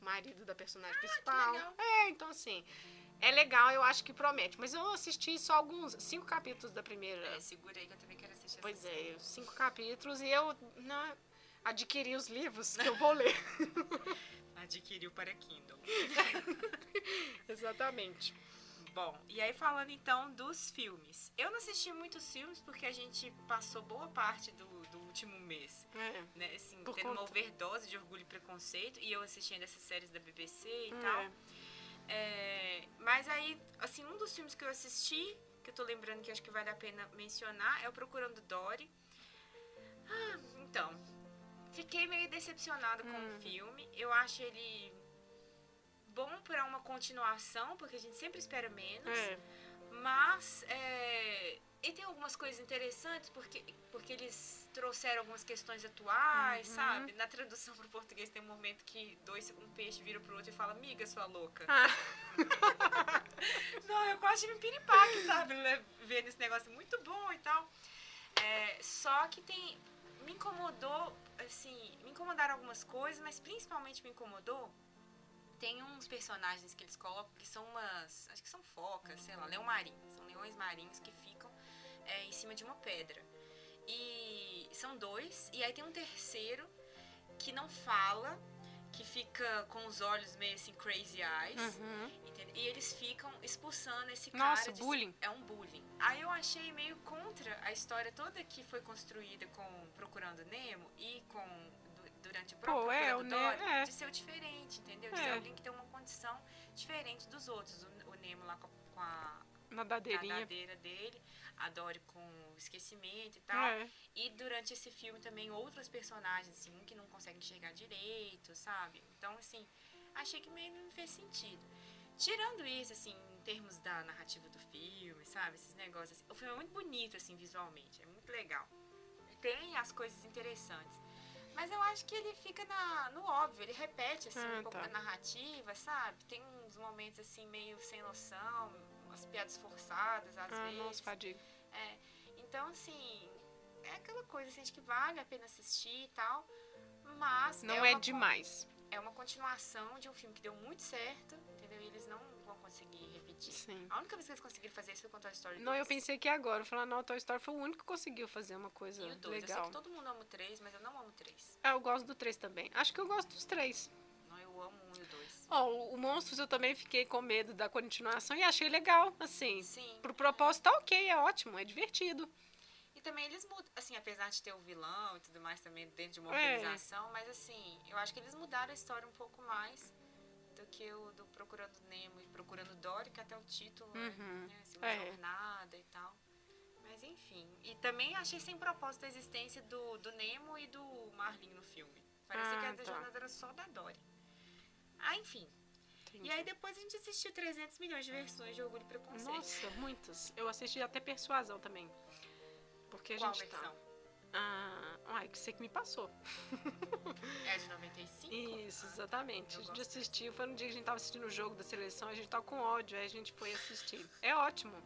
marido da personagem principal. legal. É, então assim. É legal, eu acho que promete. Mas eu assisti só alguns, cinco capítulos da primeira. É, segura aí que eu também quero Pois é, cinco capítulos e eu não, adquiri os livros que eu vou ler. Adquiriu para Kindle. Exatamente. Bom, e aí falando então dos filmes. Eu não assisti muitos filmes porque a gente passou boa parte do, do último mês, É. né? Assim, tendo uma conta- overdose de orgulho e preconceito e eu assistindo essas séries da BBC e É. tal. É, mas aí, assim, um dos filmes que eu assisti, que eu tô lembrando que acho que vale a pena mencionar, é o Procurando Dory. Ah, então, fiquei meio decepcionada com Hum. o filme. Eu acho ele bom para uma continuação, porque a gente sempre espera menos. É. Mas é, e tem algumas coisas interessantes porque, porque eles trouxeram algumas questões atuais, Uhum. sabe? Na tradução para o português tem um momento que dois, um peixe vira pro outro e fala, amiga, sua louca. Ah, Não, eu quase tive um piripaque, sabe? Vendo esse negócio muito bom e tal. É, só que tem. Me incomodou, assim, me incomodaram algumas coisas, mas principalmente me incomodou. Tem uns personagens que eles colocam que são umas. Acho que são focas, sei lá, leão marinho. São leões marinhos que ficam é, em cima de uma pedra. E são dois, e aí tem um terceiro que não fala, que fica com os olhos meio assim, crazy eyes. uhum. E eles ficam expulsando esse Nossa, cara. de- bullying. É um bullying. Aí eu achei meio contra a história toda que foi construída com Procurando Nemo e com du- durante o próprio Pô, é, o Ne- Dory, é. de ser o diferente, entendeu? De ser É. alguém que tem uma condição diferente dos outros. O, o Nemo lá com, com a Nadadeirinha. nadadeira dele, a Dory com o esquecimento e tal. É. E durante esse filme também outros personagens, assim, um que não consegue enxergar direito, sabe? Então, assim, achei que meio não fez sentido. Tirando isso, assim, em termos da narrativa do filme, sabe? Esses negócios. assim, o filme é muito bonito, assim, visualmente. É muito legal. Tem as coisas interessantes. Mas eu acho que ele fica na, no óbvio, ele repete, assim, Ah, um pouco tá. da narrativa, sabe? Tem uns momentos, assim, meio sem noção, umas piadas forçadas, às Ah, vezes. nossa, fadiga. É, então, assim, é aquela coisa, assim, acho que vale a pena assistir e tal, mas... Não é, é con- demais. É uma continuação de um filme que deu muito certo, repetir. Sim. A única vez que eles conseguiram fazer isso foi com Toy Story 2. Não, eu pensei que agora, falando, não, Toy Story foi o único que conseguiu fazer uma coisa E o 2. Eu sei legal. que todo mundo ama o 3, mas eu não amo o 3. Ah, eu gosto do 3 também. Acho que eu gosto dos três. Não, eu amo o 1 e o 2. Ó, o, o Monstros eu também fiquei com medo da continuação e achei legal, assim. Sim. Pro propósito, tá ok, é ótimo, é divertido. E também eles mudam, assim, apesar de ter o vilão e tudo mais também dentro de uma É. organização, mas assim, eu acho que eles mudaram a história um pouco mais do que o do Procurando Nemo e Procurando Dory, que até o título é, Uhum. né, assim, uma É. jornada e tal. Mas enfim. E também achei sem propósito a existência do, do Nemo e do Marlin no filme. Parecia Ah, que a tá. jornada era só da Dory. Ah, enfim. E aí depois a gente assistiu 300 milhões de versões de Orgulho e Preconceito. Nossa, muitas. Eu assisti até Persuasão também. Porque a Qual gente versão? tá. Ah, ai, que você que me passou. É a de 95? Isso, exatamente. eu A gente assistiu, foi no dia que a gente tava assistindo o jogo da seleção, a gente tava com ódio, aí a gente foi assistir. É ótimo.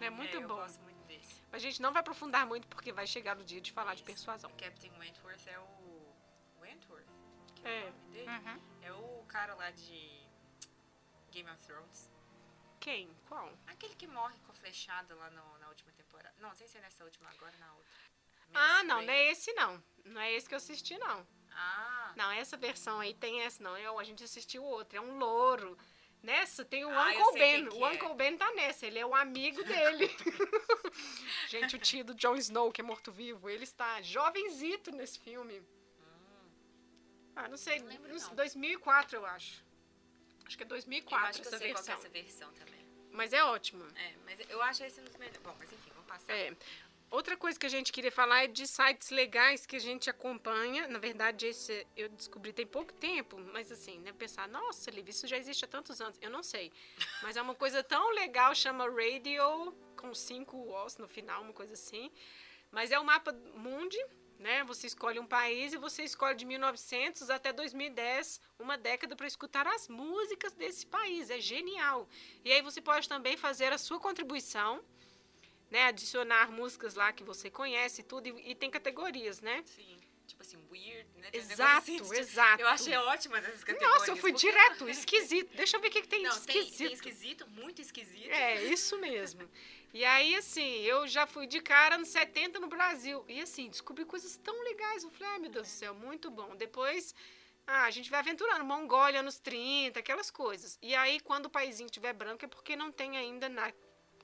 É muito É, eu bom. gosto muito desse. A gente não vai aprofundar muito porque vai chegar no dia de falar de Isso. persuasão. Captain Wentworth é o. Wentworth? Que É. o nome dele? Uhum. É o cara lá de Game of Thrones. Quem? Qual? Aquele que morre com a flechada lá no- na última temporada. Não, não sei se é nessa última agora ou na outra. Ah, não, não é esse não. Não é esse que eu assisti, não. Ah. Não, essa versão aí tem essa, não. Eu, a gente assistiu outro. É um louro. Nessa tem o Ah, eu Uncle sei Ben. O é. Uncle Ben tá nessa. Ele é o amigo dele. gente, o tio do Jon Snow, que é morto-vivo, ele está jovenzito nesse filme. Ah, não sei. Não lembro, não sei, não. 2004, eu acho. Acho que é Eu 2004 acho que eu essa sei qual que é versão. essa versão também. Mas é ótimo. É, mas eu acho esse um dos melhores. Bom, mas enfim, vamos passar. É. Outra coisa que a gente queria falar é de sites legais que a gente acompanha. Na verdade, esse eu descobri tem pouco tempo, mas assim, né? Pensar, nossa, Liv, isso já existe há tantos anos. Eu não sei. Mas é uma coisa tão legal, chama Radio, com cinco Os no final, uma coisa assim. Mas é o mapa mundi, né? Você escolhe um país e você escolhe de 1900 até 2010, uma década para escutar as músicas desse país. É genial. E aí você pode também fazer a sua contribuição né, adicionar músicas lá que você conhece e tudo, e, e tem categorias, né? Sim. Tipo assim, weird, né? Tem Exato, assim, exato. Eu achei ótimas essas categorias. Nossa, eu fui porque- direto, esquisito. Deixa eu ver o que, que tem de Não, tem, esquisito. tem esquisito, muito esquisito. É, isso mesmo. E aí, assim, eu já fui de cara nos 70 no Brasil. E assim, descobri coisas tão legais. Eu falei, ai meu Deus do céu, muito bom. Depois, ah, a gente vai aventurando. Mongólia nos 30, aquelas coisas. E aí, quando o paizinho estiver branco, é porque não tem ainda na-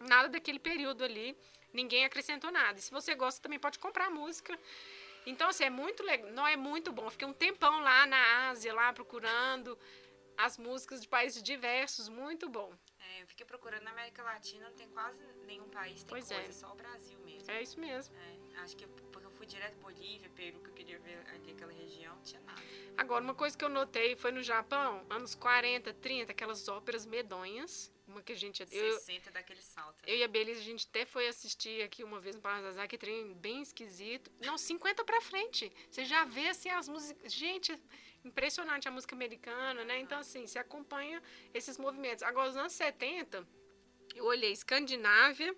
nada daquele período ali. Ninguém acrescentou nada. E se você gosta, também pode comprar música. Então, assim, é muito legal. Não é muito bom. Fiquei um tempão lá na Ásia, lá procurando as músicas de países diversos. Muito bom. É, eu fiquei procurando na América Latina, não tem quase nenhum país tem Pois é. coisa, só o Brasil mesmo. É isso mesmo. É, acho que eu- porque eu fui direto Bolívia, Peru, que eu queria ver ali aquela região, não tinha nada. Agora, uma coisa que eu notei foi no Japão, anos 40, 30, aquelas óperas medonhas. Uma que a gente. Eu, 60 daquele salto. né? eu e a Belisa, a gente até foi assistir aqui uma vez no Parazazá, que trem bem esquisito. Não, 50 pra frente. Você já vê assim as músicas. Gente, impressionante a música americana, né? Então, assim, você acompanha esses movimentos. Agora, os anos 70, eu olhei Escandinávia.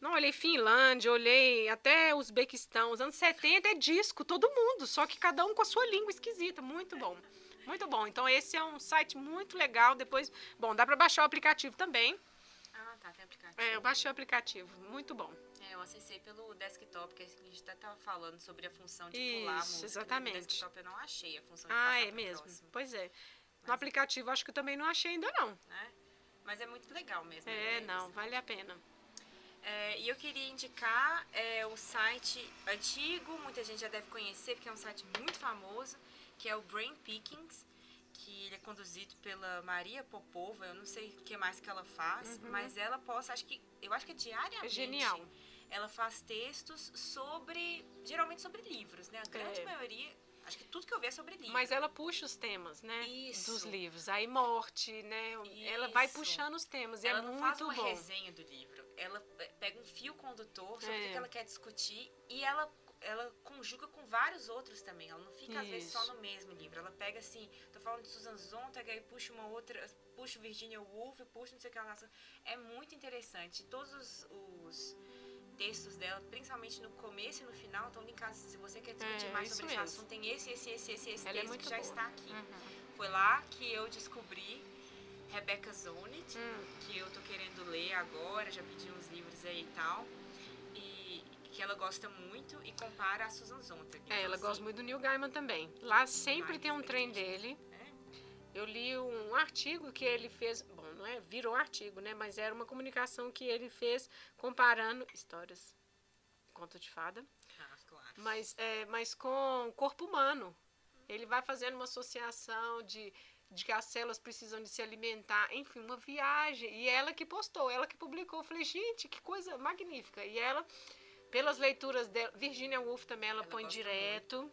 Não, olhei Finlândia, olhei até Uzbequistão. Os anos 70 é disco, todo mundo, só que cada um com a sua língua esquisita. Muito bom. Muito bom. Então, esse é um site muito legal. Depois, bom, dá pra baixar o aplicativo também. Ah, tá, tem aplicativo. É, eu baixei o aplicativo. Muito bom. É, eu acessei pelo desktop, que a gente até tava falando sobre a função de pular a Isso, música. exatamente. No desktop eu não achei a função de Ah, é mesmo. próximo, Pois é. No Mas- aplicativo, acho que eu também não achei ainda, não. né? Mas é muito legal mesmo. É, né, não, vale a pena. É, e eu queria indicar é, o site antigo, muita gente já deve conhecer, porque é um site muito famoso, que é o Brain Pickings, que ele é conduzido pela Maria Popova, eu não sei o que mais que ela faz, mas ela posta, acho que, eu acho que é diariamente. É genial. Ela faz textos sobre, geralmente sobre livros, né? A grande É. maioria, acho que tudo que eu vejo é sobre livros. Mas ela puxa os temas, né? Isso. Dos livros. Aí morte, né? Ela vai Isso. puxando os temas. ela e é não muito faz uma bom. resenha do livro. Ela pe- pega um fio condutor sobre o É. que ela quer discutir e ela, ela conjuga com vários outros também. Ela não fica, às vezes, só Isso. no mesmo livro. Ela pega assim, tô falando de Susan Sontag, aí puxa uma outra, puxa Virginia Woolf, puxa não sei o que ela. É muito interessante. Todos os, os textos dela, principalmente no começo e no final, estão linkados. Se você quer discutir É, mais isso sobre esse mesmo. assunto, tem esse, esse, esse, esse, esse Ela é texto muito que já boa. está aqui. Uhum. Foi lá que eu descobri Rebecca Zonit, Hum. que eu tô querendo ler agora, já pedi uns livros aí e tal. Que ela gosta muito e compara a Susan Sontag. É, ela Então, gosta assim, muito do Neil Gaiman também. Lá sempre tem um trem entendi. dele. É? Eu li um artigo que ele fez, bom, não é, virou artigo, né, mas era uma comunicação que ele fez comparando histórias, conto de fada, Ah, claro. mas, é, mas com o corpo humano. Ele vai fazendo uma associação de, de que as células precisam de se alimentar, enfim, uma viagem. E ela que postou, ela que publicou. Eu falei, gente, que coisa magnífica. E ela, pelas leituras dela, Virginia Woolf também ela, Ela põe direto.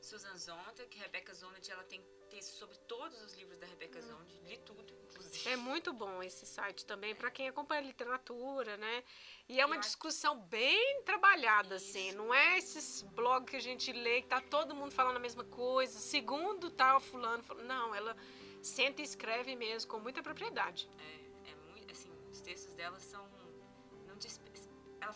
Susan Sontag, Rebecca Zonit, ela tem texto sobre todos os livros da Rebecca Zonit, li tudo, inclusive. É muito bom esse site também, para quem acompanha literatura, né? E é uma Eu acho- discussão bem trabalhada, assim. Isso. Não é esses blogs que a gente lê que tá todo mundo falando a mesma coisa, segundo tal fulano. fala- Não, ela senta e escreve mesmo, com muita propriedade. É, é muito, assim, os textos dela são.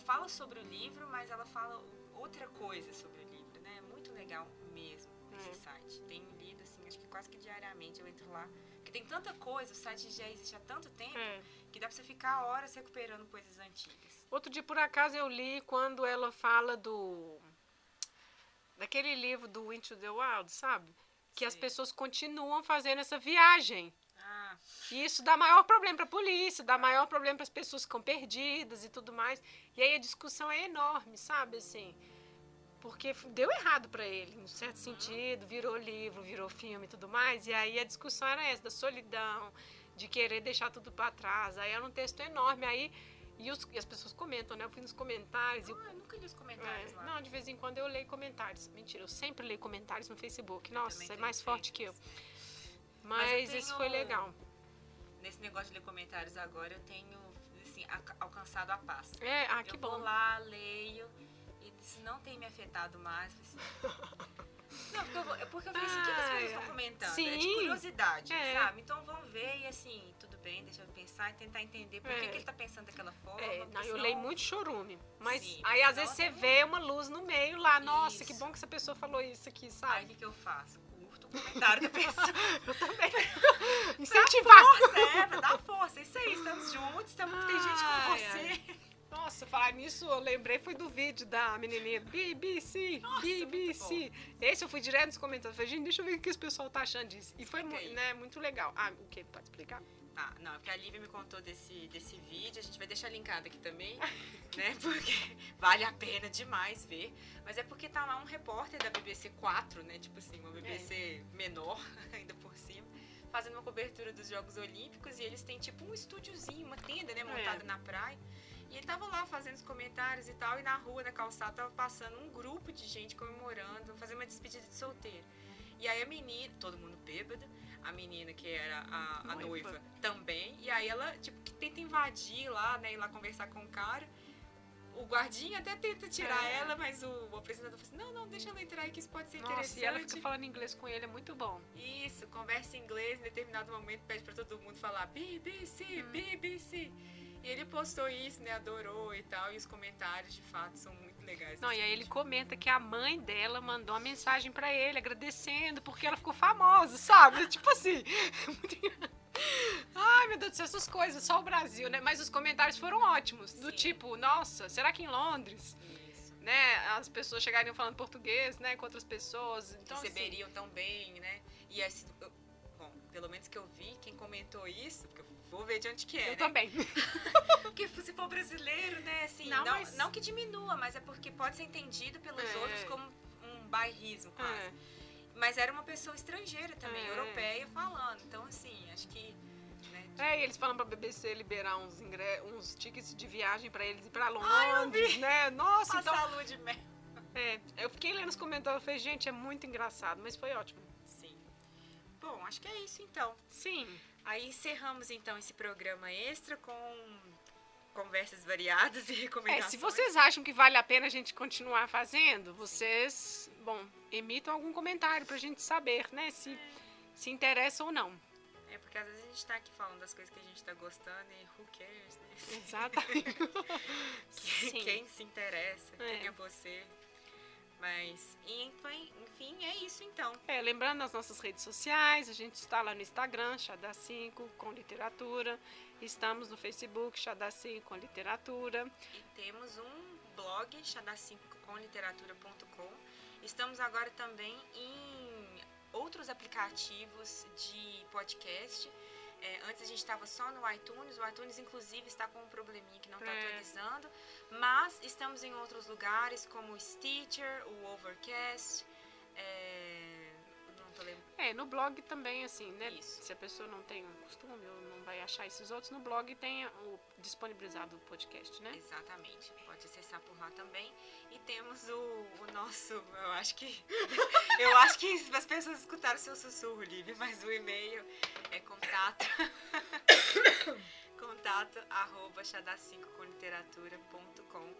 Fala sobre o livro, mas ela fala outra coisa sobre o livro, né? É muito legal mesmo esse É. site. Tenho lido, assim, acho que quase que diariamente eu entro lá. Porque tem tanta coisa, o site já existe há tanto tempo, É. que dá pra você ficar horas recuperando coisas antigas. Outro dia, por acaso, eu li quando ela fala do. daquele livro do Into the Wild, sabe? Que as Sei. pessoas continuam fazendo essa viagem. Ah, E isso dá maior problema para a polícia, dá maior problema para as pessoas que ficam perdidas e tudo mais. E aí a discussão é enorme, sabe? Assim, porque deu errado para ele, em certo sentido, virou livro, virou filme e tudo mais. E aí a discussão era essa, da solidão, de querer deixar tudo para trás. Aí era um texto enorme. Aí, e, os- e as pessoas comentam, né? Eu fui nos comentários ah, eu nunca li os comentários é, não, de vez em quando eu leio comentários. Mentira, eu sempre leio comentários no Facebook. Nossa, é mais forte que eu. Mas, eu isso foi tenho- legal. Nesse negócio de ler comentários agora, eu tenho, assim, alcançado a paz. É, ah, que eu vou bom. lá, leio, e isso não tem me afetado mais. assim. Não, porque eu, vou, é porque eu vejo assim, o que que as pessoas estão ai. comentando? É Sim. de curiosidade, É. sabe? Então vão ver e assim, tudo bem, deixa eu pensar e tentar entender por que, É. que ele tá pensando daquela forma. É, não, eu leio muito chorume. Mas Sim, aí às vezes você vê uma luz no meio lá. Nossa, que Isso. bom que essa pessoa falou isso aqui, Aí o sabe? que, que eu faço? Comentário da pessoa. Eu também. Incentivar. força, é, pra dar força. Isso aí, estamos juntos, estamos, tem gente com Ai, você. Nossa, falar nisso, eu lembrei, foi do vídeo da menininha BBC, Nossa, BBC. Esse eu fui direto nos comentários. Falei, gente, deixa eu ver o que esse pessoal tá achando disso. E foi Explica mu- aí. né, muito legal. Ah, o que? Pode explicar? Ah, não, porque a Lívia me contou desse, desse vídeo, a gente vai deixar linkado aqui também, né? Porque vale a pena demais ver. Mas é porque tá lá um repórter da BBC 4, né? Tipo assim, uma BBC menor, ainda por cima, fazendo uma cobertura dos Jogos Olímpicos e eles têm tipo um estúdiozinho, uma tenda, né? Montada na praia. E ele tava lá fazendo os comentários e tal, e na rua, na calçada, tava passando um grupo de gente comemorando, fazendo uma despedida de solteiro. E aí a menina, todo mundo bêbado, a menina que era a, a Noiva. noiva. também. E aí ela, tipo, que tenta invadir lá, né? Ir lá conversar com o cara. O guardinha até tenta tirar É. ela, mas o, o apresentador fala assim, não, não, deixa ela entrar aí que isso pode ser Nossa, interessante. e ela fica falando inglês com ele, é muito bom. Isso, conversa em inglês, em determinado momento pede pra todo mundo falar BBC, Hum. BBC. E ele postou isso, né? Adorou e tal. E os comentários, de fato, são muito legais. Não, e aí ele comenta que a mãe dela mandou uma mensagem pra ele agradecendo porque ela ficou famosa, sabe? tipo assim. Ai, meu Deus do céu, essas coisas, só o Brasil, né? Mas os comentários foram ótimos. Do Sim. tipo, nossa, será que em Londres, Isso. né, as pessoas chegariam falando português, né, com outras pessoas? Então, assim, receberiam tão bem, né? E assim, eu- bom, pelo menos que eu vi, quem comentou isso, porque eu vou ver de onde que é, eu né? também. Porque se for brasileiro, né, assim, Não, não, mas- não que diminua, mas é porque pode ser entendido pelos É. outros como um bairrismo, quase. É. Mas era uma pessoa estrangeira também, É. europeia, falando. Então, assim, acho que. Né, É, e eles falam pra BBC liberar uns, ingre... uns tickets de viagem pra eles ir pra Ai, Londres, né? Nossa, então. passar a lua de mel. É, eu fiquei lendo os comentários e falei, gente, é muito engraçado, mas foi ótimo. Sim. Bom, acho que é isso então. Sim. Aí encerramos então esse programa extra com conversas variadas e É, recomendações. se vocês acham que vale a pena a gente continuar fazendo, vocês, bom, emitam algum comentário pra gente saber, né, se, se interessa ou não. É porque às vezes a gente tá aqui falando das coisas que a gente tá gostando e who cares, né? Exatamente. Sim. Quem se interessa, quem É. é você. Mas, enfim, enfim, é isso então. É, lembrando as nossas redes sociais, a gente está lá no Instagram, Xadá 5 com literatura. Estamos no Facebook, Xadá 5 com literatura. E temos um blog, xadá5comliteratura.com. Estamos agora também em outros aplicativos de podcast. É, antes a gente estava só no iTunes, o iTunes inclusive está com um probleminha que não está É. atualizando, mas estamos em outros lugares como o Stitcher, o Overcast, é. É, no blog também, assim, né? Isso. Se a pessoa não tem um costume ou não vai achar esses outros, no blog tem o disponibilizado o podcast, né? Exatamente, pode acessar por lá também. E temos o, o nosso, eu acho que eu acho que as pessoas escutaram seu sussurro, Lívia, mas o e-mail é contato contato arroba xadá5comliteratura.com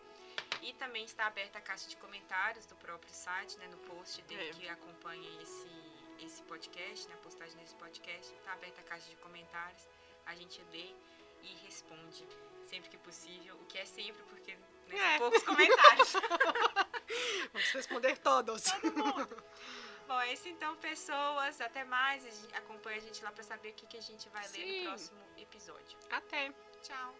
e também está aberta a caixa de comentários do próprio site, né, no post dele É. que acompanha esse, esse podcast, né, a postagem desse podcast, está aberta a caixa de comentários, a gente lê e responde sempre que possível, o que é sempre porque né, É. poucos comentários. Vamos responder todos. Bom, é isso então, pessoas. Até mais. Acompanhe a gente lá para saber o que, que a gente vai Sim. ler no próximo episódio. Até. Tchau.